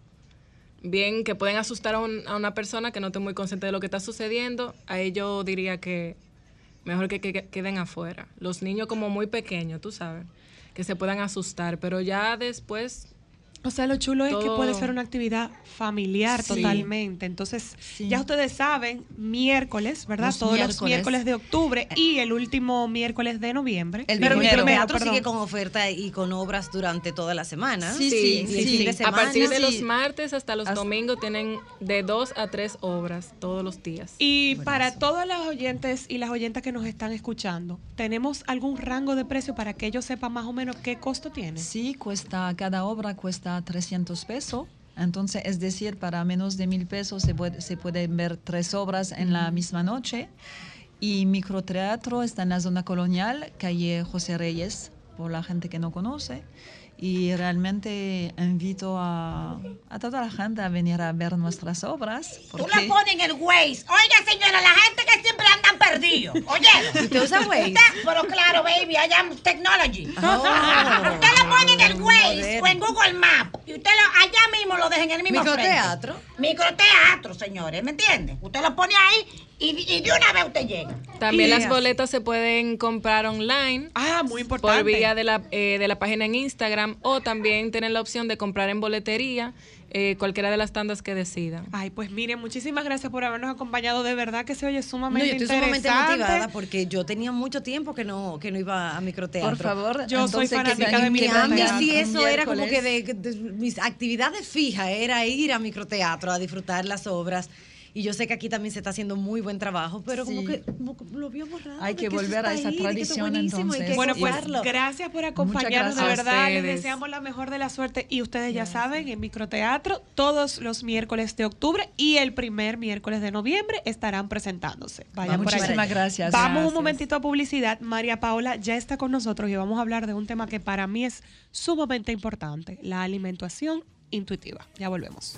Speaker 7: bien que pueden asustar a, un- a una persona que no esté muy consciente de lo que está sucediendo. Ahí yo diría que mejor que, que- que queden afuera. Los niños como muy pequeños, tú sabes, que se puedan asustar, pero ya después
Speaker 1: O sea, lo chulo es que puede ser una actividad familiar
Speaker 8: Sí.
Speaker 1: totalmente. Entonces,
Speaker 8: Sí.
Speaker 1: ya ustedes saben, miércoles, ¿verdad?
Speaker 8: Los
Speaker 1: Todos los
Speaker 8: miércoles.
Speaker 1: de octubre y el último miércoles de noviembre.
Speaker 8: El
Speaker 2: Pero el
Speaker 8: primero,
Speaker 2: teatro
Speaker 1: perdón.
Speaker 2: sigue con oferta y con obras durante toda la semana.
Speaker 8: Sí,
Speaker 7: Sí,
Speaker 8: sí,
Speaker 2: el
Speaker 7: A partir de los martes hasta los
Speaker 8: Hasta-
Speaker 7: domingos tienen de dos a tres obras todos los días.
Speaker 1: Y para todos los oyentes y las oyentas que nos están escuchando, ¿tenemos algún rango de precio para que ellos sepan más o menos qué costo tiene?
Speaker 8: Sí, cuesta, cada obra cuesta 300 pesos. Entonces, es decir, para menos de mil pesos se, puede, se pueden ver tres obras en la misma noche. Y microteatro está en la zona colonial, calle José Reyes, por la gente que no conoce. Y realmente invito a, a toda la gente a venir a ver nuestras obras.
Speaker 3: Tú
Speaker 8: porque-
Speaker 3: lo pones en el Waze. Oiga, señora, la gente que siempre andan perdidos. Oye.
Speaker 2: ¿Usted usa Waze?
Speaker 3: Usted- Pero claro, baby, I am technology.
Speaker 2: Oh,
Speaker 3: usted lo pone en el Waze o en Google Maps y usted lo, allá mismo lo deja en el mismo
Speaker 2: Microteatro.
Speaker 3: frente. Microteatro, señores, ¿me entiende? Usted lo pone ahí y, y de una vez usted llega.
Speaker 7: También
Speaker 1: Y
Speaker 7: las
Speaker 1: así.
Speaker 7: boletas se pueden comprar online
Speaker 1: Ah, muy importante.
Speaker 7: por vía de la, eh, de la página en Instagram o también tienen la opción de comprar en boletería eh, cualquiera de las tandas que decidan.
Speaker 1: Ay, pues miren, muchísimas gracias por habernos acompañado. De verdad que se oye
Speaker 2: No,
Speaker 1: sumamente
Speaker 2: yo estoy sumamente
Speaker 1: interesante.
Speaker 2: motivada porque yo tenía mucho tiempo que no, que no iba a microteatro.
Speaker 8: Por favor,
Speaker 1: Yo soy
Speaker 8: entonces, que
Speaker 1: fanática de microteatro.
Speaker 2: cambio,
Speaker 8: microteatro
Speaker 2: sí, eso era como que
Speaker 8: miércoles.
Speaker 2: de, de- mis actividades fijas era ir a microteatro a disfrutar las obras. Y yo sé que aquí también se está haciendo muy buen trabajo, pero como que como lo vio borrado.
Speaker 8: Hay que volver a esa
Speaker 2: ahí,
Speaker 8: tradición, entonces.
Speaker 2: que
Speaker 1: Bueno, pues gracias por acompañarnos, de verdad. Les deseamos la mejor de la suerte. Y ustedes ya saben, en Microteatro, todos los miércoles de octubre y el primer miércoles de noviembre estarán presentándose. Vayan por.
Speaker 8: Muchísimas gracias.
Speaker 1: Vamos un momentito a publicidad. María Paula ya está con nosotros y vamos a hablar de un tema que para mí es sumamente importante, la alimentación intuitiva. Ya volvemos.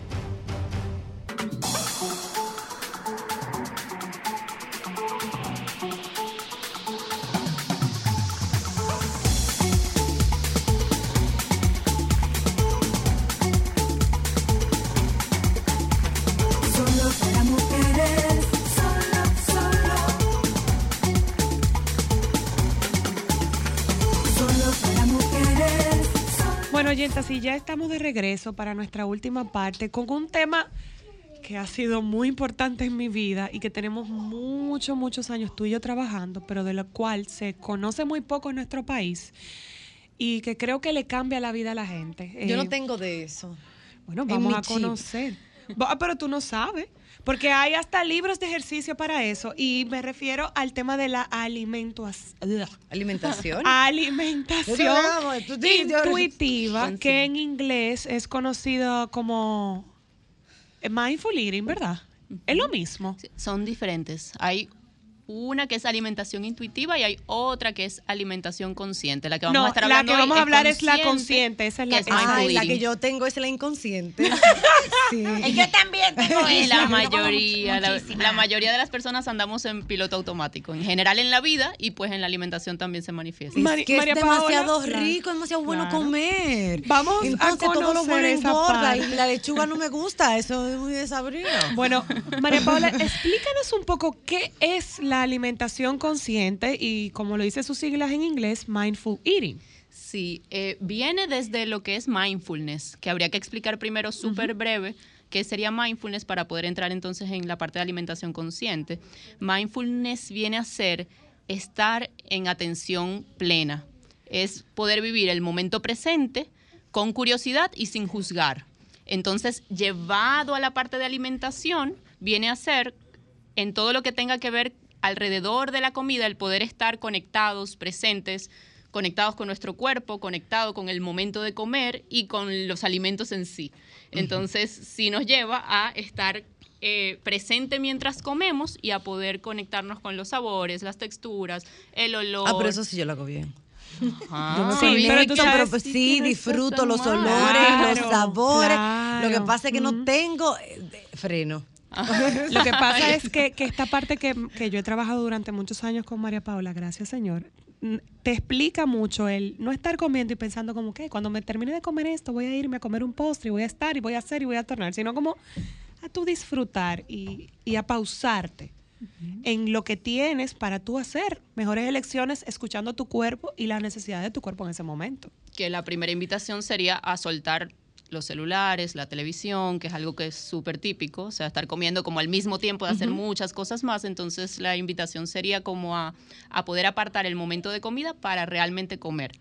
Speaker 1: Y ya estamos de regreso para nuestra última parte con un tema que ha sido muy importante en mi vida y que tenemos muchos, muchos años tú y yo trabajando, pero de lo cual se conoce muy poco en nuestro país y que creo que le cambia la vida a la gente.
Speaker 2: Yo
Speaker 1: Eh,
Speaker 2: no tengo de eso.
Speaker 1: Bueno,
Speaker 2: en
Speaker 1: vamos a conocer. Va, pero tú no sabes, porque hay hasta libros de ejercicio para eso y me refiero al tema de la alimentación. [laughs]
Speaker 2: Alimentación.
Speaker 1: Alimentación intuitiva, que en inglés es conocido como mindful eating, ¿verdad? Es lo mismo.
Speaker 9: Sí, Son diferentes. Hay una que es alimentación intuitiva y hay otra que es alimentación consciente. La que vamos
Speaker 1: No,
Speaker 9: a estar
Speaker 1: la
Speaker 9: hablando
Speaker 1: que
Speaker 9: hoy
Speaker 1: vamos a hablar es la consciente, esa es la
Speaker 9: que es
Speaker 1: que-
Speaker 2: Ay, la que yo tengo es la inconsciente. [laughs] sí.
Speaker 3: Y yo también tengo [laughs]
Speaker 9: Y
Speaker 3: esa,
Speaker 9: la mayoría, la, la mayoría de las personas andamos en piloto automático, en general en la vida y pues en la alimentación también se manifiesta.
Speaker 2: Es que
Speaker 1: María
Speaker 2: es demasiado rico, es demasiado bueno
Speaker 1: claro.
Speaker 2: comer.
Speaker 1: Vamos a
Speaker 2: Entonces todo lo bueno
Speaker 1: esa
Speaker 2: engorda y la lechuga no me gusta, eso es muy desabrido.
Speaker 1: Bueno, María [laughs] Paula, explícanos un poco qué es la alimentación consciente y como lo dice sus siglas en inglés, mindful eating.
Speaker 9: Sí, eh, viene desde lo que es mindfulness, que habría que explicar primero súper breve qué sería mindfulness para poder entrar entonces en la parte de alimentación consciente. Mindfulness viene a ser estar en atención plena, es poder vivir el momento presente con curiosidad y sin juzgar. Entonces, llevado a la parte de alimentación, viene a ser en todo lo que tenga que ver alrededor de la comida, el poder estar conectados, presentes, conectados con nuestro cuerpo, conectado con el momento de comer y con los alimentos en sí. Entonces, sí nos lleva a estar eh, presente mientras comemos y a poder conectarnos con los sabores, las texturas, el olor.
Speaker 2: Ah, pero eso sí yo lo hago bien.
Speaker 9: Ajá. [laughs]
Speaker 2: Yo me
Speaker 1: Sí, pero tú
Speaker 2: conecto,
Speaker 1: sabes-
Speaker 2: pero pues
Speaker 9: sí
Speaker 2: disfruto los olores, los
Speaker 1: Claro,
Speaker 2: sabores. Lo que pasa es que no tengo eh, freno.
Speaker 1: Lo que pasa es que, que esta parte que, que yo he trabajado durante muchos años con María Paula, gracias Señor, te explica mucho el no estar comiendo y pensando como que cuando me termine de comer esto voy a irme a comer un postre y voy a estar y voy a hacer y voy a tornar, sino como a tú disfrutar y, y a pausarte en lo que tienes para tú hacer mejores elecciones escuchando tu cuerpo y las necesidades de tu cuerpo en ese momento.
Speaker 9: que la primera invitación sería a soltar los celulares, la televisión, que es algo que es súper típico, o sea, estar comiendo como al mismo tiempo de hacer muchas cosas más, entonces la invitación sería como a, a poder apartar el momento de comida para realmente comer.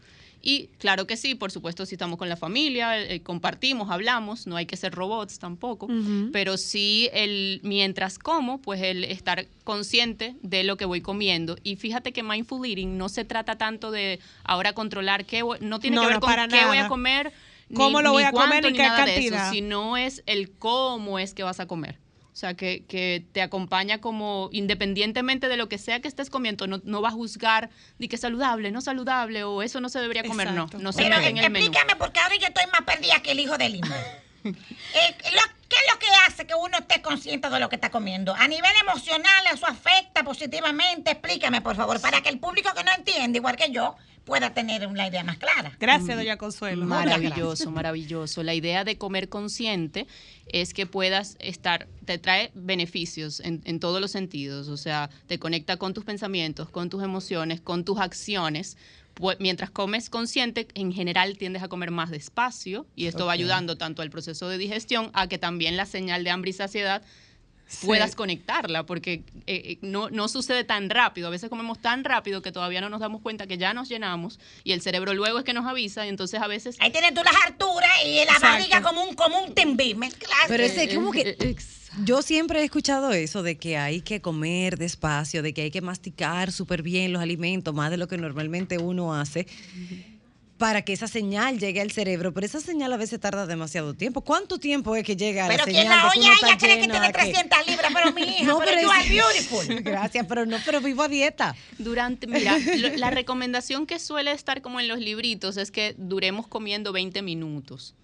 Speaker 9: Y claro que sí, por supuesto, si estamos con la familia, eh, compartimos, hablamos, no hay que ser robots tampoco, pero sí el mientras como, pues el estar consciente de lo que voy comiendo. Y fíjate que mindful eating no se trata tanto de ahora controlar qué voy- no tiene
Speaker 1: No,
Speaker 9: que ver
Speaker 1: no,
Speaker 9: con qué voy a comer, ni-
Speaker 1: ¿Cómo lo
Speaker 9: ni
Speaker 1: voy a comer, ni
Speaker 9: ni
Speaker 1: qué
Speaker 9: nada de
Speaker 1: cantidad?
Speaker 9: eso, sino es el cómo es que vas a comer. O sea, que, que te acompaña como independientemente de lo que sea que estés comiendo, no, no va a juzgar de que es saludable, no saludable o eso no se debería comer,
Speaker 1: Exacto.
Speaker 9: no, no se
Speaker 3: Pero
Speaker 9: en el menú.
Speaker 3: explícame, porque ahora yo estoy más perdida que el hijo de Lima. [laughs] Eh, lo- ¿Qué es lo que hace que uno esté consciente de lo que está comiendo? A nivel emocional, ¿eso afecta positivamente? Explícame, por favor, para que el público que no entiende, igual que yo, pueda tener una idea más clara.
Speaker 1: Gracias, doña Consuelo.
Speaker 9: Maravilloso, maravilloso. La idea de comer consciente es que puedas estar, te trae beneficios en, en todos los sentidos, o sea, te conecta con tus pensamientos, con tus emociones, con tus acciones, pu- mientras comes consciente, en general tiendes a comer más despacio y esto va ayudando tanto al proceso de digestión a que también la señal de hambre y saciedad puedas conectarla, porque eh, eh, no, no sucede tan rápido. A veces comemos tan rápido que todavía no nos damos cuenta que ya nos llenamos y el cerebro luego es que nos avisa y entonces a veces...
Speaker 3: Ahí tienes tú las harturas y la
Speaker 9: Exacto.
Speaker 3: barriga como un, como un timbí.
Speaker 2: Pero ese, como que yo siempre he escuchado eso de que hay que comer despacio, de que hay que masticar súper bien los alimentos, más de lo que normalmente uno hace, para que esa señal llegue al cerebro. Pero esa señal a veces tarda demasiado tiempo. ¿Cuánto tiempo es que llega
Speaker 3: Pero
Speaker 2: la
Speaker 3: que
Speaker 2: señal
Speaker 3: la
Speaker 2: que
Speaker 3: olla
Speaker 2: uno está
Speaker 3: ella cree que tiene
Speaker 2: a que-
Speaker 3: 300 libras, pero mi [laughs] hija, pero you
Speaker 2: es-
Speaker 3: are beautiful. [laughs]
Speaker 2: Gracias, pero no, pero vivo a dieta.
Speaker 9: Durante, mira, lo- la recomendación que suele estar como en los libritos es que duremos comiendo 20 minutos.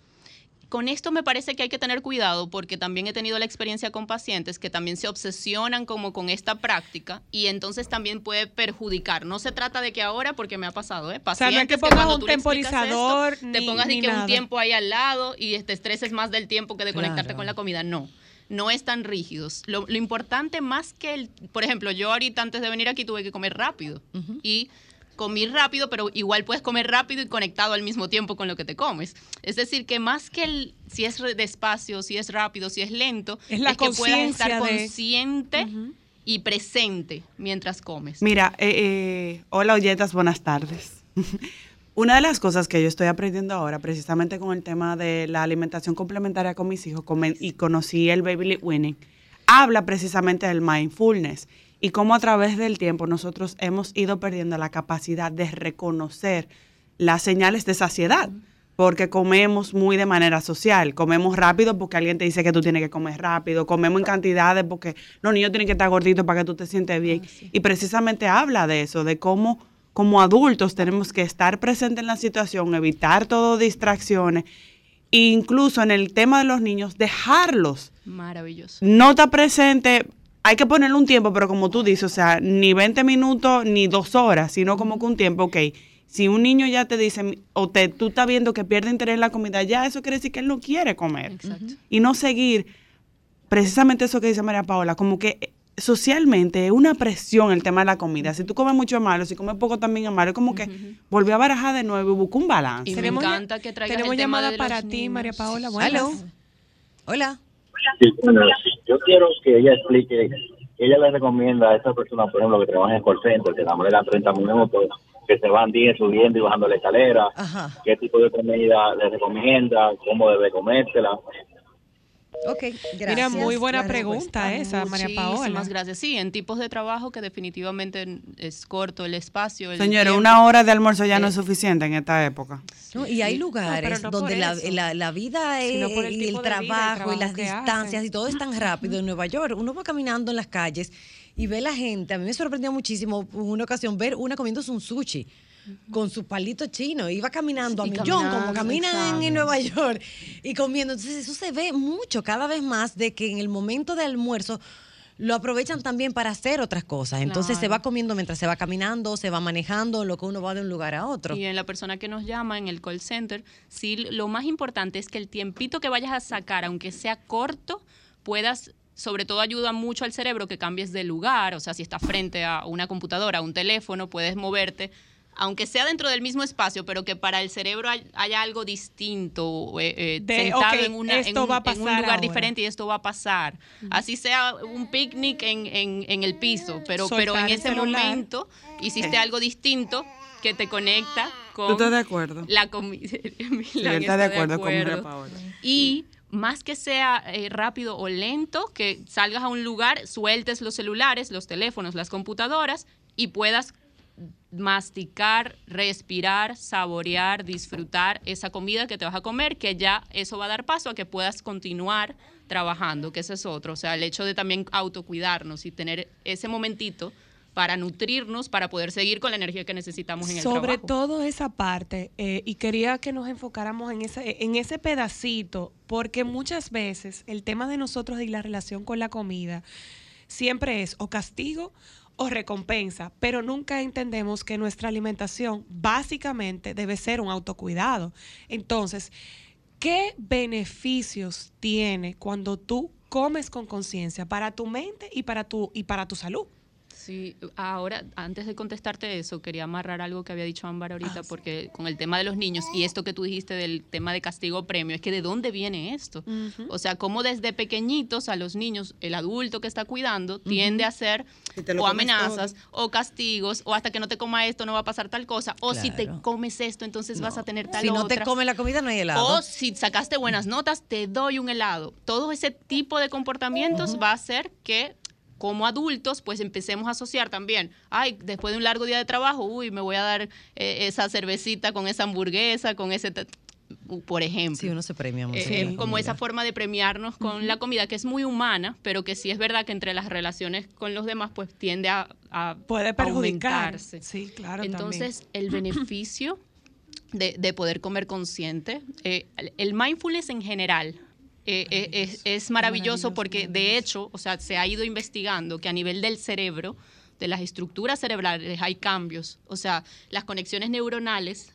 Speaker 9: Con esto me parece que hay que tener cuidado porque también he tenido la experiencia con pacientes que también se obsesionan como con esta práctica y entonces también puede perjudicar. No se trata de que ahora, porque me ha pasado, ¿eh?
Speaker 1: O sea, no es que
Speaker 9: Pacientes
Speaker 1: pongas
Speaker 9: cuando
Speaker 1: un temporizador
Speaker 9: esto, te pongas
Speaker 1: ni
Speaker 9: que
Speaker 1: nada.
Speaker 9: un tiempo ahí al lado y te estreses más del tiempo que de conectarte
Speaker 2: Claro.
Speaker 9: con la comida. No no están rígidos. Lo, lo importante más que el, por ejemplo, yo ahorita antes de venir aquí tuve que comer rápido y comí rápido, pero igual puedes comer rápido y conectado al mismo tiempo con lo que te comes. Es decir, que más que el, si es despacio, si es rápido, si es lento,
Speaker 1: Es la
Speaker 9: que puedas estar
Speaker 1: de-
Speaker 9: consciente y presente mientras comes.
Speaker 6: Mira, eh, eh, hola oyetas, buenas tardes. [laughs] Una de las cosas que yo estoy aprendiendo ahora, precisamente con el tema de la alimentación complementaria con mis hijos, comen- y conocí el Baby Winning, habla precisamente del mindfulness y cómo a través del tiempo nosotros hemos ido perdiendo la capacidad de reconocer las señales de saciedad. Porque comemos muy de manera social. Comemos rápido porque alguien te dice que tú tienes que comer rápido. Comemos en cantidades porque los niños tienen que estar gorditos para que tú te sientes bien. Y precisamente habla de eso, de cómo como adultos tenemos que estar presentes en la situación, evitar todo distracciones. Incluso en el tema de los niños, dejarlos.
Speaker 9: Maravilloso.
Speaker 6: No está presente, hay que ponerle un tiempo, pero como tú dices, o sea, ni 20 minutos ni dos horas, sino como que un tiempo, ok. Si un niño ya te dice, o te, tú estás viendo que pierde interés en la comida, ya eso quiere decir que él no quiere comer.
Speaker 9: Exacto.
Speaker 6: Y no seguir precisamente eso que dice María Paola, como que eh, socialmente es una presión el tema de la comida. Si tú comes mucho es malo, si comes poco también es malo. Es como que volvió a barajar de nuevo y buscó un balance.
Speaker 9: Y me encanta que traigas
Speaker 1: Tenemos
Speaker 9: el tema
Speaker 1: llamada
Speaker 9: de
Speaker 1: para ti. María Paola. Buenas.
Speaker 2: Hola.
Speaker 10: Sí, bueno, yo quiero que ella explique, ella le recomienda a esa persona, por ejemplo, que trabaja en call center, que le dan 30 minutos, que se van 10 subiendo y bajando la escalera,
Speaker 2: Ajá.
Speaker 10: qué tipo de comida le recomienda, cómo debe comérsela.
Speaker 2: Ok, gracias.
Speaker 1: Mira, muy buena
Speaker 2: La
Speaker 1: pregunta
Speaker 2: respuesta.
Speaker 1: esa, María Paola.
Speaker 9: Muchísimas gracias. Sí, en tipos de trabajo que definitivamente es corto el espacio. el
Speaker 6: Señores,
Speaker 9: tiempo.
Speaker 6: una hora de almuerzo ya no es suficiente en esta época.
Speaker 2: No, y hay lugares
Speaker 1: no
Speaker 2: donde la, la- la vida es-
Speaker 1: por el
Speaker 2: y el
Speaker 1: vida
Speaker 2: trabajo y las distancias
Speaker 1: hacen.
Speaker 2: y todo es tan rápido en Nueva York. Uno va caminando en las calles y ve la gente. A mí me sorprendió muchísimo en una ocasión ver una comiéndose un sushi con su palito chino. Iba caminando a millón, como caminan en, Nueva York y comiendo. Entonces eso se ve mucho, cada vez más, de que en el momento de almuerzo lo aprovechan también para hacer otras cosas. Entonces se va comiendo mientras se va caminando, se va manejando, lo que uno va de un lugar a otro.
Speaker 9: Y en la persona que nos llama en el call center, sí, lo más importante es que el tiempito que vayas a sacar, aunque sea corto, puedas, sobre todo ayuda mucho al cerebro que cambies de lugar, o sea, si estás frente a una computadora, a un teléfono, puedes moverte, aunque sea dentro del mismo espacio, pero que para el cerebro hay- haya algo distinto, eh, eh,
Speaker 1: De,
Speaker 9: sentado en, una- en
Speaker 1: esto
Speaker 9: un,
Speaker 1: va a
Speaker 9: en un
Speaker 1: pasar
Speaker 9: lugar
Speaker 1: ahora.
Speaker 9: diferente y esto va a pasar. Así sea un picnic en, en- en el piso, pero, pero en ese
Speaker 1: celular.
Speaker 9: momento hiciste algo distinto que te conecta con
Speaker 6: ¿Tú estás de acuerdo?
Speaker 9: la comida. [laughs]
Speaker 6: Sí, de acuerdo con María Paola.
Speaker 9: Y más que sea eh, rápido o lento, que salgas a un lugar, sueltes los celulares, los teléfonos, las computadoras y puedas masticar, respirar, saborear, disfrutar esa comida que te vas a comer, que ya eso va a dar paso a que puedas continuar trabajando, que ese es otro. O sea, el hecho de también autocuidarnos y tener ese momentito para nutrirnos, para poder seguir con la energía que necesitamos en el
Speaker 1: Sobre
Speaker 9: trabajo.
Speaker 1: todo esa parte, eh, y quería que nos enfocáramos en ese, en ese pedacito, porque muchas veces el tema de nosotros y la relación con la comida siempre es o castigo o recompensa, pero nunca entendemos que nuestra alimentación básicamente debe ser un autocuidado. Entonces, ¿qué beneficios tiene cuando tú comes con conciencia para tu mente y para tu, y para tu salud?
Speaker 9: Sí, ahora, antes de contestarte eso, quería amarrar algo que había dicho Ámbar ahorita, porque con el tema de los niños y esto que tú dijiste del tema de castigo-premio, es que de dónde viene esto. O sea, cómo desde pequeñitos a los niños, el adulto que está cuidando, tiende a hacer
Speaker 6: te
Speaker 9: o amenazas o castigos, o hasta que no te coma esto no va a pasar tal cosa, o si te comes esto, entonces vas a tener tal
Speaker 2: Si no te
Speaker 9: otra.
Speaker 2: come la comida, no hay helado.
Speaker 9: O si sacaste buenas notas, te doy un helado. Todo ese tipo de comportamientos va a hacer que como adultos, pues empecemos a asociar también, ay, después de un largo día de trabajo, uy, me voy a dar eh, esa cervecita con esa hamburguesa, con ese, por ejemplo.
Speaker 2: Sí, uno se premia mucho.
Speaker 9: Eh, como
Speaker 2: comida.
Speaker 9: esa forma de premiarnos con la comida, que es muy humana, pero que sí es verdad que entre las relaciones con los demás, pues tiende a, a
Speaker 1: Puede perjudicar.
Speaker 9: aumentarse.
Speaker 1: Sí, claro.
Speaker 9: Entonces, [clears throat] el beneficio de, de poder comer consciente, eh, el mindfulness en general. Eh, eh, es, es maravilloso porque de hecho, o sea, se ha ido investigando que a nivel del cerebro, de las estructuras cerebrales, hay cambios. O sea, las conexiones neuronales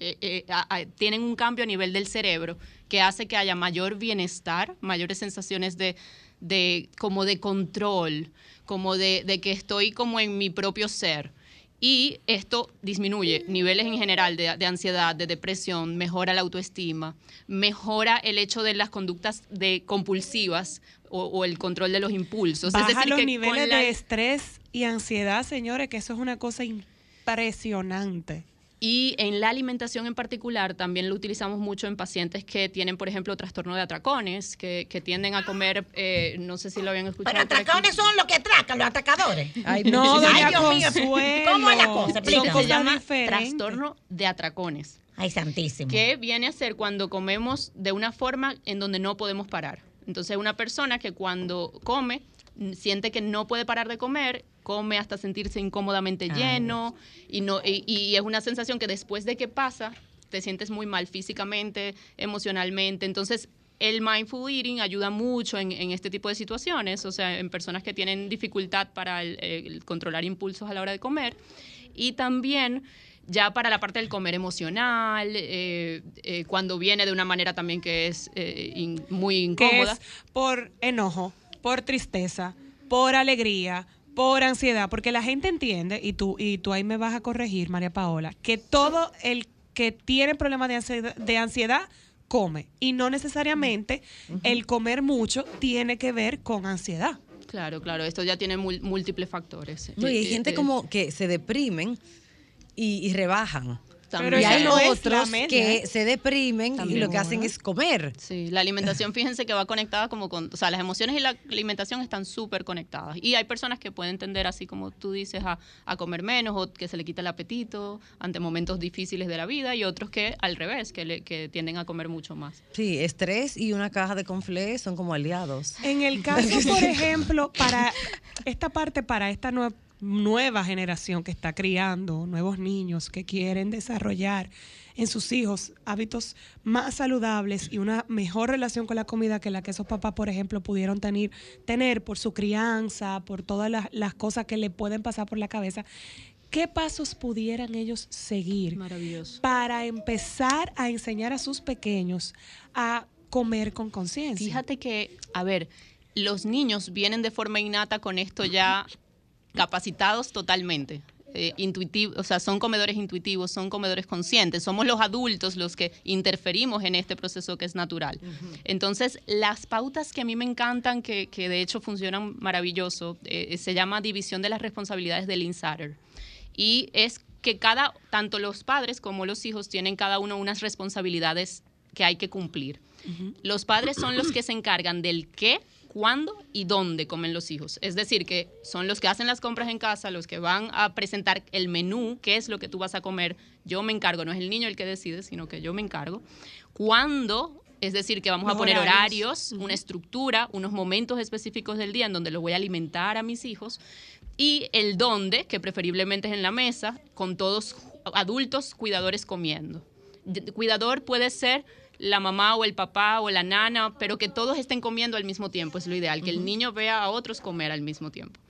Speaker 9: eh, a- a- tienen un cambio a nivel del cerebro que hace que haya mayor bienestar, mayores sensaciones de, de como de control, como de, de que estoy como en mi propio ser. Y esto disminuye niveles en general de, de ansiedad, de depresión, mejora la autoestima, mejora el hecho de las conductas de compulsivas o, o el control de los impulsos.
Speaker 1: Baja
Speaker 9: es decir,
Speaker 1: los
Speaker 9: que
Speaker 1: niveles
Speaker 9: la-
Speaker 1: de estrés y ansiedad, señores, que eso es una cosa impresionante.
Speaker 9: Y en la alimentación en particular también lo utilizamos mucho en pacientes que tienen, por ejemplo, trastorno de atracones, que, que tienden a comer, eh, no sé si lo habían escuchado.
Speaker 3: Pero atracones son los que atracan, los atracadores.
Speaker 9: Ay,
Speaker 1: No,
Speaker 3: Ay, Dios mío. ¿Cómo es la cosa?
Speaker 1: Son
Speaker 3: Explícame.
Speaker 9: se llama
Speaker 1: diferentes.
Speaker 9: trastorno de atracones.
Speaker 3: Ay, santísimo.
Speaker 9: que viene a ser cuando comemos de una forma en donde no podemos parar. Entonces, una persona que cuando come siente que no puede parar de comer, come hasta sentirse incómodamente lleno y no y, y es una sensación que después de que pasa te sientes muy mal físicamente, emocionalmente. Entonces, el mindful eating ayuda mucho en, en este tipo de situaciones, o sea, en personas que tienen dificultad para el- el controlar impulsos a la hora de comer. Y también ya para la parte del comer emocional, eh, eh, cuando viene de una manera también que es eh, in- muy
Speaker 1: que
Speaker 9: incómoda.
Speaker 1: es por enojo, por tristeza, por alegría, por ansiedad, porque la gente entiende, y tú, y tú ahí me vas a corregir, María Paola, que todo el que tiene problemas de ansiedad, de ansiedad come, y no necesariamente el comer mucho tiene que ver con ansiedad.
Speaker 9: Claro, claro, esto ya tiene múltiples factores.
Speaker 2: No, y hay
Speaker 9: Eh,
Speaker 2: gente
Speaker 9: eh,
Speaker 2: como que se deprimen y, y rebajan.
Speaker 9: También.
Speaker 2: y hay
Speaker 9: es
Speaker 2: otros que
Speaker 1: ¿eh?
Speaker 2: se deprimen y lo que hacen es comer.
Speaker 9: Sí, la alimentación, fíjense que va conectada como con, o sea, las emociones y la alimentación están súper conectadas. Y hay personas que pueden tender, así como tú dices, a, a comer menos o que se le quita el apetito ante momentos difíciles de la vida y otros que al revés, que, le- que tienden a comer mucho más.
Speaker 2: Sí, estrés y una caja de conflé son como aliados.
Speaker 1: En el caso, [laughs] por ejemplo, para esta parte, para esta nue- nueva generación que está criando, nuevos niños que quieren desarrollar en sus hijos hábitos más saludables y una mejor relación con la comida que la que esos papás, por ejemplo, pudieron tener, tener por su crianza, por todas las, las cosas que le pueden pasar por la cabeza. ¿Qué pasos pudieran ellos seguir
Speaker 9: Maravilloso.
Speaker 1: para empezar a enseñar a sus pequeños a comer con conciencia?
Speaker 9: Fíjate que, a ver, los niños vienen de forma innata con esto ya capacitados totalmente. Eh, intuitiv- o sea, son comedores intuitivos, son comedores conscientes. Somos los adultos los que interferimos en este proceso que es natural. Entonces, las pautas que a mí me encantan, que, que de hecho funcionan maravilloso, eh, se llama división de las responsabilidades del insider. Y es que cada, tanto los padres como los hijos tienen cada uno unas responsabilidades que hay que cumplir. Los padres son los que se encargan del qué, cuándo y dónde comen los hijos. Es decir, que son los que hacen las compras en casa, los que van a presentar el menú, qué es lo que tú vas a comer. Yo me encargo, no es el niño el que decide, sino que yo me encargo. ¿Cuándo? Es decir, que vamos a poner
Speaker 1: horarios.
Speaker 9: horarios, una estructura, unos momentos específicos del día en donde los voy a alimentar a mis hijos y el dónde, que preferiblemente es en la mesa, con todos adultos cuidadores comiendo. Cuidador puede ser la mamá o el papá o la nana, pero que todos estén comiendo al mismo tiempo, es lo ideal, que el niño vea a otros comer al mismo tiempo.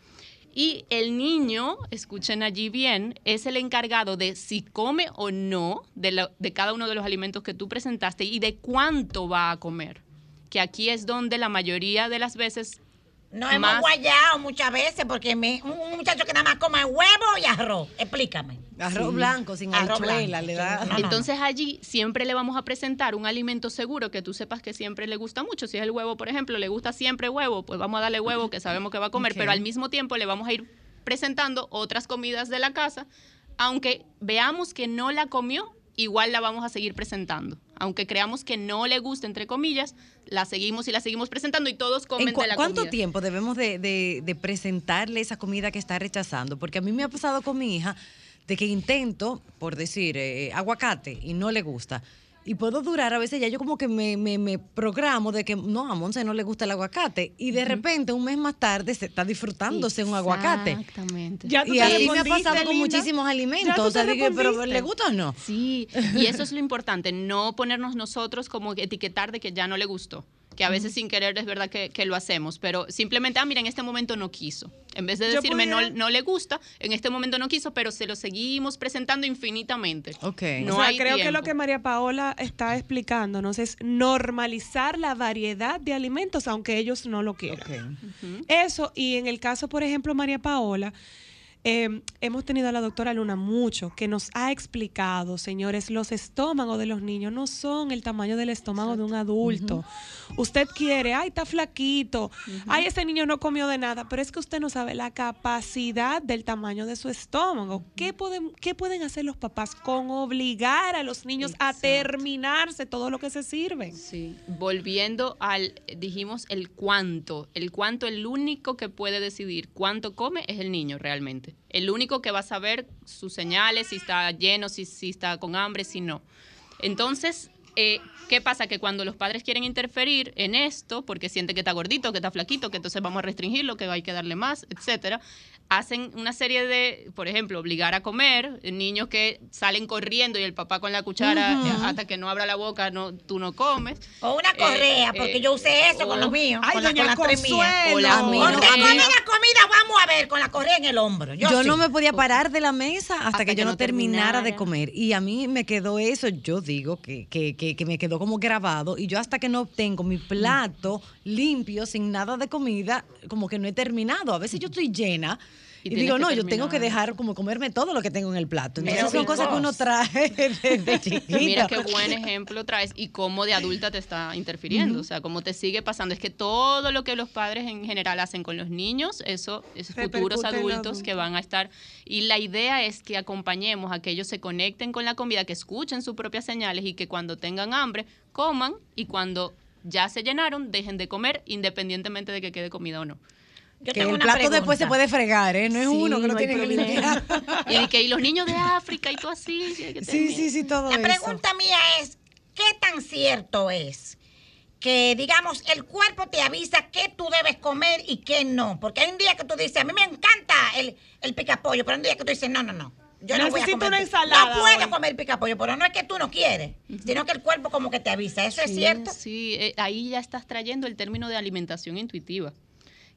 Speaker 9: Y el niño, escuchen allí bien, es el encargado de si come o no de, la- de cada uno de los alimentos que tú presentaste y de cuánto va a comer. Que aquí es donde la mayoría de las veces
Speaker 3: No hemos
Speaker 9: más
Speaker 3: guayado muchas veces porque me- un muchacho que nada más come huevo y arroz. Explícame.
Speaker 2: Arroz
Speaker 9: Sí.
Speaker 2: blanco, sin
Speaker 3: Arroz blanco,
Speaker 2: le da.
Speaker 3: sí. No, no,
Speaker 9: Entonces allí siempre le vamos a presentar un alimento seguro que tú sepas que siempre le gusta mucho. Si es el huevo, por ejemplo, le gusta siempre huevo, pues vamos a darle huevo que sabemos que va a comer, pero al mismo tiempo le vamos a ir presentando otras comidas de la casa, aunque veamos que no la comió, igual la vamos a seguir presentando. Aunque creamos que no le gusta, entre comillas, la seguimos y la seguimos presentando y todos comen
Speaker 2: ¿En cu-
Speaker 9: de la
Speaker 2: ¿Cuánto
Speaker 9: comida.
Speaker 2: tiempo debemos de, de- de presentarle esa comida que está rechazando? Porque a mí me ha pasado con mi hija de que intento, por decir, eh, aguacate y no le gusta. Y puedo durar, a veces ya yo como que me, me- me programo de que no, a Monse no le gusta el aguacate. Y de repente, un mes más tarde, se está disfrutándose un aguacate.
Speaker 9: Exactamente.
Speaker 1: Ya
Speaker 2: Y así me ha pasado con
Speaker 1: linda.
Speaker 2: muchísimos alimentos. O sea, digo, pero. ¿le gusta o no?
Speaker 9: Sí, y eso es lo importante, no ponernos nosotros como etiquetar de que ya no le gustó. Que a veces sin querer es verdad que, que lo hacemos, pero simplemente, ah, mira, en este momento no quiso. En vez de decirme no,
Speaker 1: pudiera-
Speaker 9: no le gusta, en este momento no quiso, pero se lo seguimos presentando infinitamente.
Speaker 2: Ok.
Speaker 9: No
Speaker 1: o sea,
Speaker 9: hay
Speaker 1: creo que lo que María Paola está explicándonos es normalizar la variedad de alimentos, aunque ellos no lo quieran. Eso, y en el caso, por ejemplo, María Paola, eh, hemos tenido a la doctora Luna mucho, que nos ha explicado, señores, los estómagos de los niños no son el tamaño del estómago de un adulto. Usted quiere, ay, está flaquito, ay, ese niño no comió de nada, pero es que usted no sabe la capacidad del tamaño de su estómago. ¿Qué pueden, qué pueden hacer los papás con obligar a los niños a terminarse todo lo que se sirven?
Speaker 9: Sí, volviendo al, dijimos el cuánto. El cuánto, el único que puede decidir cuánto come es el niño realmente. El único que va a saber sus señales, si está lleno, si, está con hambre, si no. Entonces, eh, ¿qué pasa? Que cuando los padres quieren interferir en esto, porque sienten que está gordito, que está flaquito, que entonces vamos a restringirlo, que hay que darle más, etcétera, hacen una serie de, por ejemplo, obligar a comer, eh, niños que salen corriendo y el papá con la cuchara eh, hasta que no abra la boca no, tú no comes.
Speaker 3: O una correa,
Speaker 9: Eh,
Speaker 3: porque
Speaker 9: eh,
Speaker 3: yo usé eso con los míos.
Speaker 1: Ay,
Speaker 3: con, la,
Speaker 1: doña
Speaker 3: con las tres mías.
Speaker 9: O la
Speaker 2: A mí
Speaker 3: ¿Por
Speaker 2: no,
Speaker 3: qué
Speaker 2: a mí
Speaker 3: comen
Speaker 2: no.
Speaker 3: la comida? Vamos a ver, con la correa en el hombro. Yo,
Speaker 2: Yo,
Speaker 3: sí.
Speaker 2: no me podía parar de la mesa hasta,
Speaker 9: Hasta
Speaker 2: que,
Speaker 9: que
Speaker 2: yo no terminara de comer. Y a mí me quedó eso, yo digo que, que, que, que me quedó como grabado. Y yo hasta que no tengo mi plato limpio, sin nada de comida, como que no he terminado. A veces yo estoy llena.
Speaker 9: Y
Speaker 2: digo, no, yo tengo que dejar como comerme todo lo que tengo en el plato. Entonces
Speaker 9: Mira,
Speaker 2: son cosas que uno trae [laughs] desde chiquito. [laughs]
Speaker 9: Mira qué buen ejemplo traes y cómo de adulta te está interfiriendo, o sea, cómo te sigue pasando. Es que todo lo que los padres en general hacen con los niños, eso es futuros adultos
Speaker 1: adulto.
Speaker 9: que van a estar. Y la idea es que acompañemos a que ellos se conecten con la comida, que escuchen sus propias señales y que cuando tengan hambre, coman y cuando ya se llenaron, dejen de comer independientemente de que quede comida o no.
Speaker 3: Yo
Speaker 2: Que el plato después se puede fregar, ¿eh? No es
Speaker 9: Sí,
Speaker 2: uno que lo
Speaker 9: no hay
Speaker 2: tiene que limpiar. [laughs]
Speaker 9: Y, de que, y los niños de África y todo así. que-
Speaker 2: Sí, sí, sí, todo
Speaker 3: La
Speaker 2: eso.
Speaker 3: pregunta mía es, ¿qué tan cierto es que, digamos, el cuerpo te avisa qué tú debes comer y qué no? Porque hay un día que tú dices, a mí me encanta el, el picapollo, pero hay un día que tú dices, no, no, no. Yo no voy a
Speaker 1: Necesito
Speaker 3: comer
Speaker 1: una ensalada
Speaker 3: No puedo
Speaker 1: hoy.
Speaker 3: comer picapollo, pero no es que tú no quieres, sino que el cuerpo como que te avisa. ¿Eso es cierto?
Speaker 9: Sí, eh, ahí ya estás trayendo el término de alimentación intuitiva,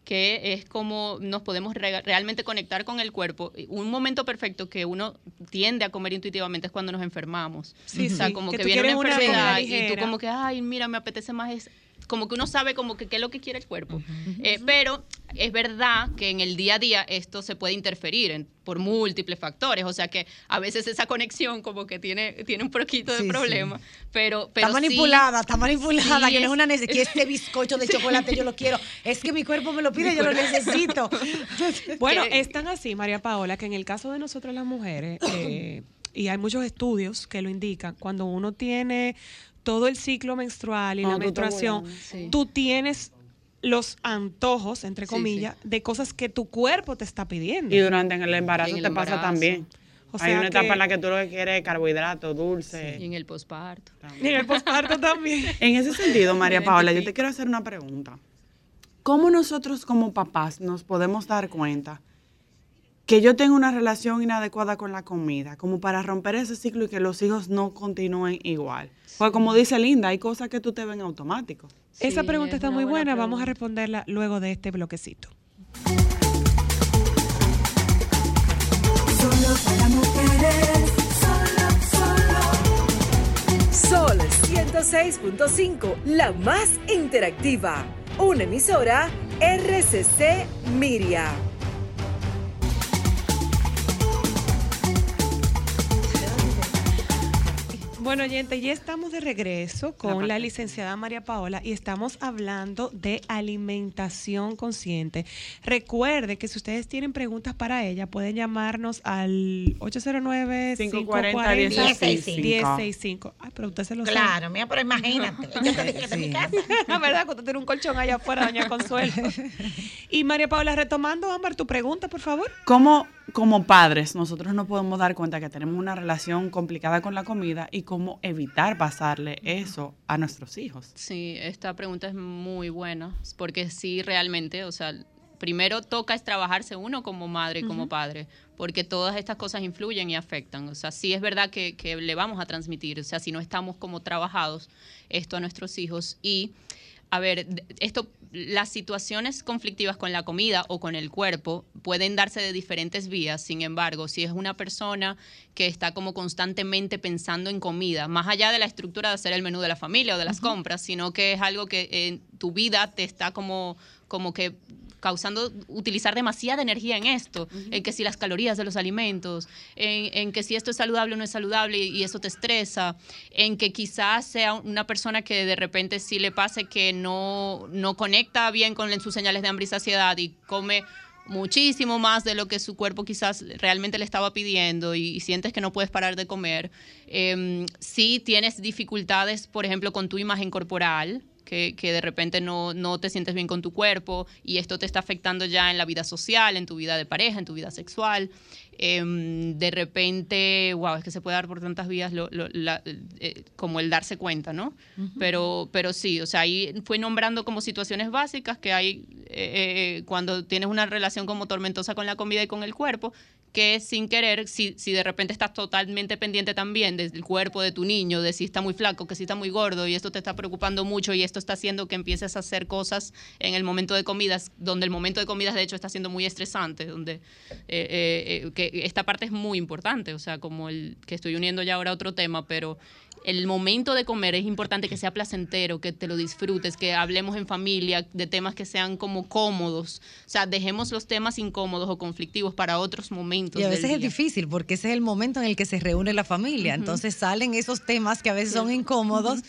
Speaker 9: que es como nos podemos re- realmente conectar con el cuerpo. Un momento perfecto que uno tiende a comer intuitivamente es cuando nos enfermamos.
Speaker 1: Sí,
Speaker 9: o sea,
Speaker 1: sí,
Speaker 9: como
Speaker 1: que
Speaker 9: viene una enfermedad y tú como que, ay, mira, me apetece más es como que uno sabe como que qué es lo que quiere el cuerpo. Eh, pero es verdad que en el día a día esto se puede interferir en- por múltiples factores, o sea que a veces esa conexión como que tiene, tiene un poquito de
Speaker 2: Sí, sí.
Speaker 9: problema, pero, pero
Speaker 2: está
Speaker 9: sí-
Speaker 2: manipulada, está manipulada,
Speaker 9: sí
Speaker 2: que no es una necesidad, que este [laughs] bizcocho de chocolate yo lo quiero, es que mi cuerpo me lo pide, yo lo necesito. [laughs]
Speaker 1: Bueno, es tan así, María Paola, que en el caso de nosotros las mujeres, eh, y hay muchos estudios que lo indican, cuando uno tiene todo el ciclo menstrual y la
Speaker 6: estás
Speaker 1: menstruación.
Speaker 9: Sí.
Speaker 1: tú tienes los antojos, entre
Speaker 9: Sí,
Speaker 1: comillas, de cosas que tu cuerpo te está pidiendo.
Speaker 6: Y durante el embarazo
Speaker 9: En el
Speaker 6: te pasa también.
Speaker 1: O
Speaker 6: Hay una etapa en la que tú lo que quieres es carbohidratos, dulce.
Speaker 9: y en el posparto.
Speaker 1: Y en el posparto [laughs] también.
Speaker 6: En ese sentido, María [laughs] Paola, yo te quiero hacer una pregunta. ¿Cómo nosotros como papás nos podemos dar cuenta que yo tengo una relación inadecuada con la comida, como para romper ese ciclo y que los hijos no continúen igual? Porque como dice Linda, hay cosas que tú te ven automático.
Speaker 1: Esa pregunta
Speaker 9: es
Speaker 1: está muy
Speaker 9: buena
Speaker 1: buena, vamos a responderla luego de este bloquecito.
Speaker 11: Solo para mujeres, solo, solo.
Speaker 4: Sol 106.5, la más interactiva. Una emisora RCC Miria.
Speaker 1: Bueno, oyente, ya estamos de regreso con la licenciada María Paola y estamos hablando de alimentación consciente. Recuerde que si ustedes tienen preguntas para ella, pueden llamarnos al 809-540-1065. Ay, pero usted se lo sabe.
Speaker 3: Claro, mira, pero imagínate. Yo te dije mi casa. [laughs]
Speaker 1: La verdad, cuando tiene un colchón allá afuera, doña Consuelo. [laughs] Y María Paola, retomando, Ámbar, tu pregunta, por favor.
Speaker 6: ¿Cómo, como padres, nosotros nos podemos dar cuenta que tenemos una relación complicada con la comida y cómo evitar pasarle eso a nuestros hijos?
Speaker 9: Sí, esta pregunta es muy buena, porque sí, realmente, o sea, primero toca es trabajarse uno como madre y como padre, porque todas estas cosas influyen y afectan. O sea, sí es verdad que, que le vamos a transmitir, o sea, si no estamos como trabajados esto a nuestros hijos y... A ver, esto, las situaciones conflictivas con la comida o con el cuerpo pueden darse de diferentes vías. Sin embargo, si es una persona que está como constantemente pensando en comida, más allá de la estructura de hacer el menú de la familia o de las compras, sino que es algo que en tu vida te está como, como que causando utilizar demasiada energía en esto, en que si las calorías de los alimentos, en, en que si esto es saludable o no es saludable y, eso te estresa, en que quizás sea una persona que de repente sí le pase que no, no conecta bien con sus señales de hambre y saciedad y come muchísimo más de lo que su cuerpo quizás realmente le estaba pidiendo y, y sientes que no puedes parar de comer. Em, si tienes dificultades, por ejemplo, con tu imagen corporal, que, que de repente no, no te sientes bien con tu cuerpo y esto te está afectando ya en la vida social, en tu vida de pareja, en tu vida sexual. Em, de repente, wow, es que se puede dar por tantas vías lo- lo- la- eh, como el darse cuenta, ¿no? pero, pero sí, o sea, ahí fue nombrando como situaciones básicas que hay eh, eh, cuando tienes una relación como tormentosa con la comida y con el cuerpo, que sin querer, si, si de repente estás totalmente pendiente también del cuerpo de tu niño, de si está muy flaco, que si está muy gordo y esto te está preocupando mucho y esto está haciendo que empieces a hacer cosas en el momento de comidas, donde el momento de comidas de hecho está siendo muy estresante, donde eh, eh, eh, que esta parte es muy importante, o sea, como el que estoy uniendo ya ahora a otro tema, pero el momento de comer es importante que sea placentero, que te lo disfrutes, que hablemos en familia de temas que sean como cómodos. O sea, dejemos los temas incómodos o conflictivos para otros momentos.
Speaker 2: Y a
Speaker 9: del
Speaker 2: veces es difícil porque ese es el momento en el que se reúne la familia. Entonces salen esos temas que a veces son incómodos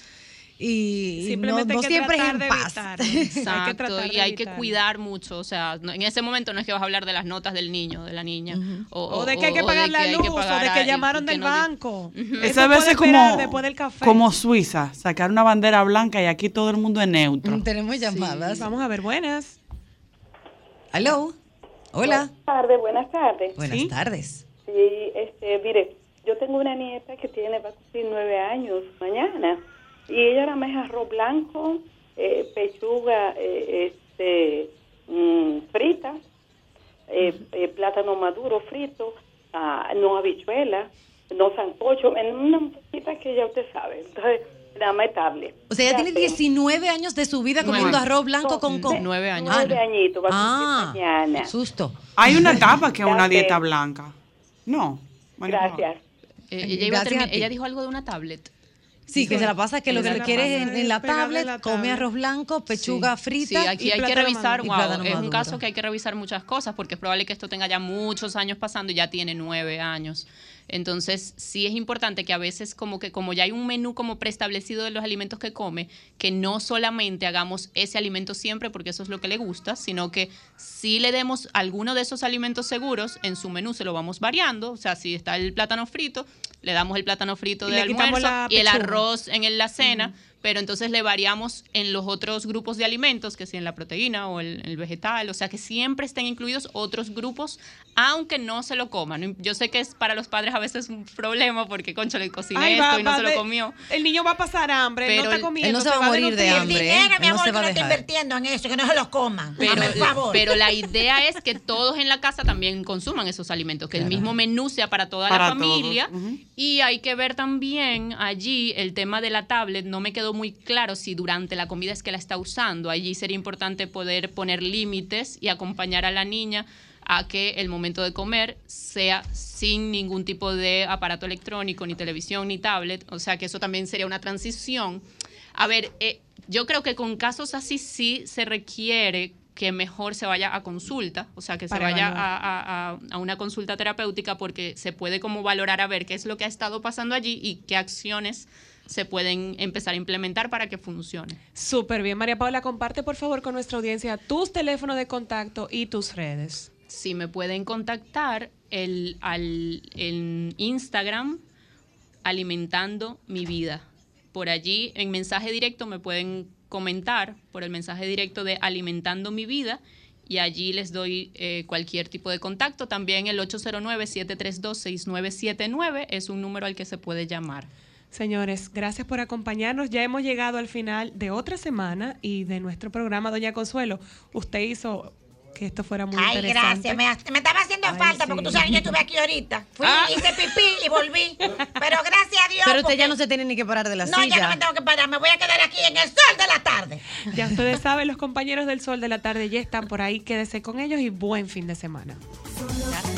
Speaker 2: y no,
Speaker 1: Simplemente
Speaker 2: no
Speaker 1: hay que
Speaker 2: siempre es
Speaker 1: tratar
Speaker 2: en
Speaker 1: de
Speaker 2: paz.
Speaker 1: evitarlo. [laughs] Hay que
Speaker 9: Exacto, y hay que cuidar mucho, o sea, no- en ese momento no es que vas a hablar de las notas del niño, de la niña, o,
Speaker 1: O de que hay que pagar la luz, o de que llamaron del banco.
Speaker 6: Eso
Speaker 1: Eso
Speaker 6: a
Speaker 1: puede
Speaker 6: veces
Speaker 1: esperar
Speaker 6: como,
Speaker 1: después del café.
Speaker 6: como Suiza, sacar una bandera blanca y aquí todo el mundo es neutro.
Speaker 2: Tenemos llamadas.
Speaker 1: Vamos a ver, buenas.
Speaker 2: Aló. Hola.
Speaker 12: Buenas tardes, buenas tardes.
Speaker 2: Buenas tardes.
Speaker 12: Sí, este, mire, yo tengo una nieta que tiene, va a cumplir nueve años mañana, y ella nada más arroz blanco, eh, pechuga eh, este, mm, frita, eh, eh, plátano maduro frito, ah, no habichuela, no sancocho, en una muchachita que ya usted sabe, entonces nada más estable.
Speaker 2: O sea, ella tiene
Speaker 12: sé.
Speaker 2: 19 años de su vida comiendo
Speaker 12: Nueve.
Speaker 2: arroz blanco con... con...
Speaker 9: Nueve años.
Speaker 12: Nueve añitos, va a
Speaker 2: Ah,
Speaker 12: mañana.
Speaker 2: susto.
Speaker 6: Hay una etapa que es una dieta blanca. No.
Speaker 12: Gracias.
Speaker 9: Eh, ella, iba a
Speaker 2: Gracias a
Speaker 9: ella dijo algo de una tablet.
Speaker 2: Sí, que se la pasa que lo que le
Speaker 9: la
Speaker 2: quiere
Speaker 9: pasa
Speaker 2: es en, la tablet,
Speaker 9: la
Speaker 2: come arroz blanco, pechuga frita.
Speaker 9: Sí, aquí
Speaker 2: y
Speaker 9: hay que revisar, wow, es un caso que hay que revisar muchas cosas porque es probable que esto tenga ya muchos años pasando y ya tiene nueve años. Entonces, sí es importante que a veces como que como ya hay un menú como preestablecido de los alimentos que come, que no solamente hagamos ese alimento siempre porque eso es lo que le gusta, sino que sí le demos alguno de esos alimentos seguros en su menú, se lo vamos variando, o sea, si está el plátano frito, le damos el plátano frito de almuerzo y el arroz en el- la cena, pero entonces le variamos en los otros grupos de alimentos, que si en la proteína o el, el vegetal, o sea, que siempre estén incluidos otros grupos, aunque no se lo coman. Yo sé que es para los padres a veces un problema porque, concho, le cociné
Speaker 1: Ay,
Speaker 9: esto
Speaker 1: va-
Speaker 9: y no
Speaker 1: va
Speaker 9: se lo comió.
Speaker 1: El niño va a pasar hambre,
Speaker 9: Pero
Speaker 1: no está comiendo.
Speaker 2: él no se va a morir de hambre.
Speaker 3: Dinero, mi
Speaker 2: Él no
Speaker 3: amor,
Speaker 2: se
Speaker 3: que
Speaker 2: va a
Speaker 3: no está invirtiendo en eso, que no se los coman.
Speaker 9: Pero,
Speaker 3: el favor.
Speaker 9: pero la idea es que todos en la casa también consuman esos alimentos, que el mismo menú sea para toda
Speaker 6: Para
Speaker 9: la familia. Y hay que ver también allí el tema de la tablet. No me quedó muy claro si durante la comida es que la está usando. Allí sería importante poder poner límites y acompañar a la niña a que el momento de comer sea sin ningún tipo de aparato electrónico, ni televisión, ni tablet. O sea que eso también sería una transición. A ver, eh, yo creo que con casos así sí se requiere que mejor se vaya a consulta, o sea, que se
Speaker 1: Para
Speaker 9: vaya a,
Speaker 1: evaluar.
Speaker 9: a- a- a una consulta terapéutica porque se puede como valorar a ver qué es lo que ha estado pasando allí y qué acciones se pueden empezar a implementar para que funcione.
Speaker 1: Súper bien. María Paula, comparte por favor con nuestra audiencia tus teléfonos de contacto y tus redes.
Speaker 9: Si me pueden contactar el, al, en Instagram, alimentando mi vida. Por allí, en mensaje directo, me pueden comentar por el mensaje directo de alimentando mi vida y allí les doy eh, cualquier tipo de contacto. También el 809-732-6979 es un número al que se puede llamar.
Speaker 1: Señores, gracias por acompañarnos. Ya hemos llegado al final de otra semana y de nuestro programa, Doña Consuelo. Usted hizo que esto fuera muy
Speaker 3: Ay,
Speaker 1: interesante.
Speaker 3: gracias. Me, me estaba haciendo falta porque tú sabes, yo estuve aquí ahorita. Fui,
Speaker 2: Ah.
Speaker 3: hice pipí y volví. Pero gracias a Dios.
Speaker 2: Pero usted ya no se tiene ni que parar de la
Speaker 3: No,
Speaker 2: silla.
Speaker 3: ya no me tengo que parar. Me voy a quedar aquí en el sol de la tarde.
Speaker 1: Ya ustedes saben, los compañeros del Sol de la Tarde ya están por ahí. Quédese con ellos y buen fin de semana.
Speaker 11: Para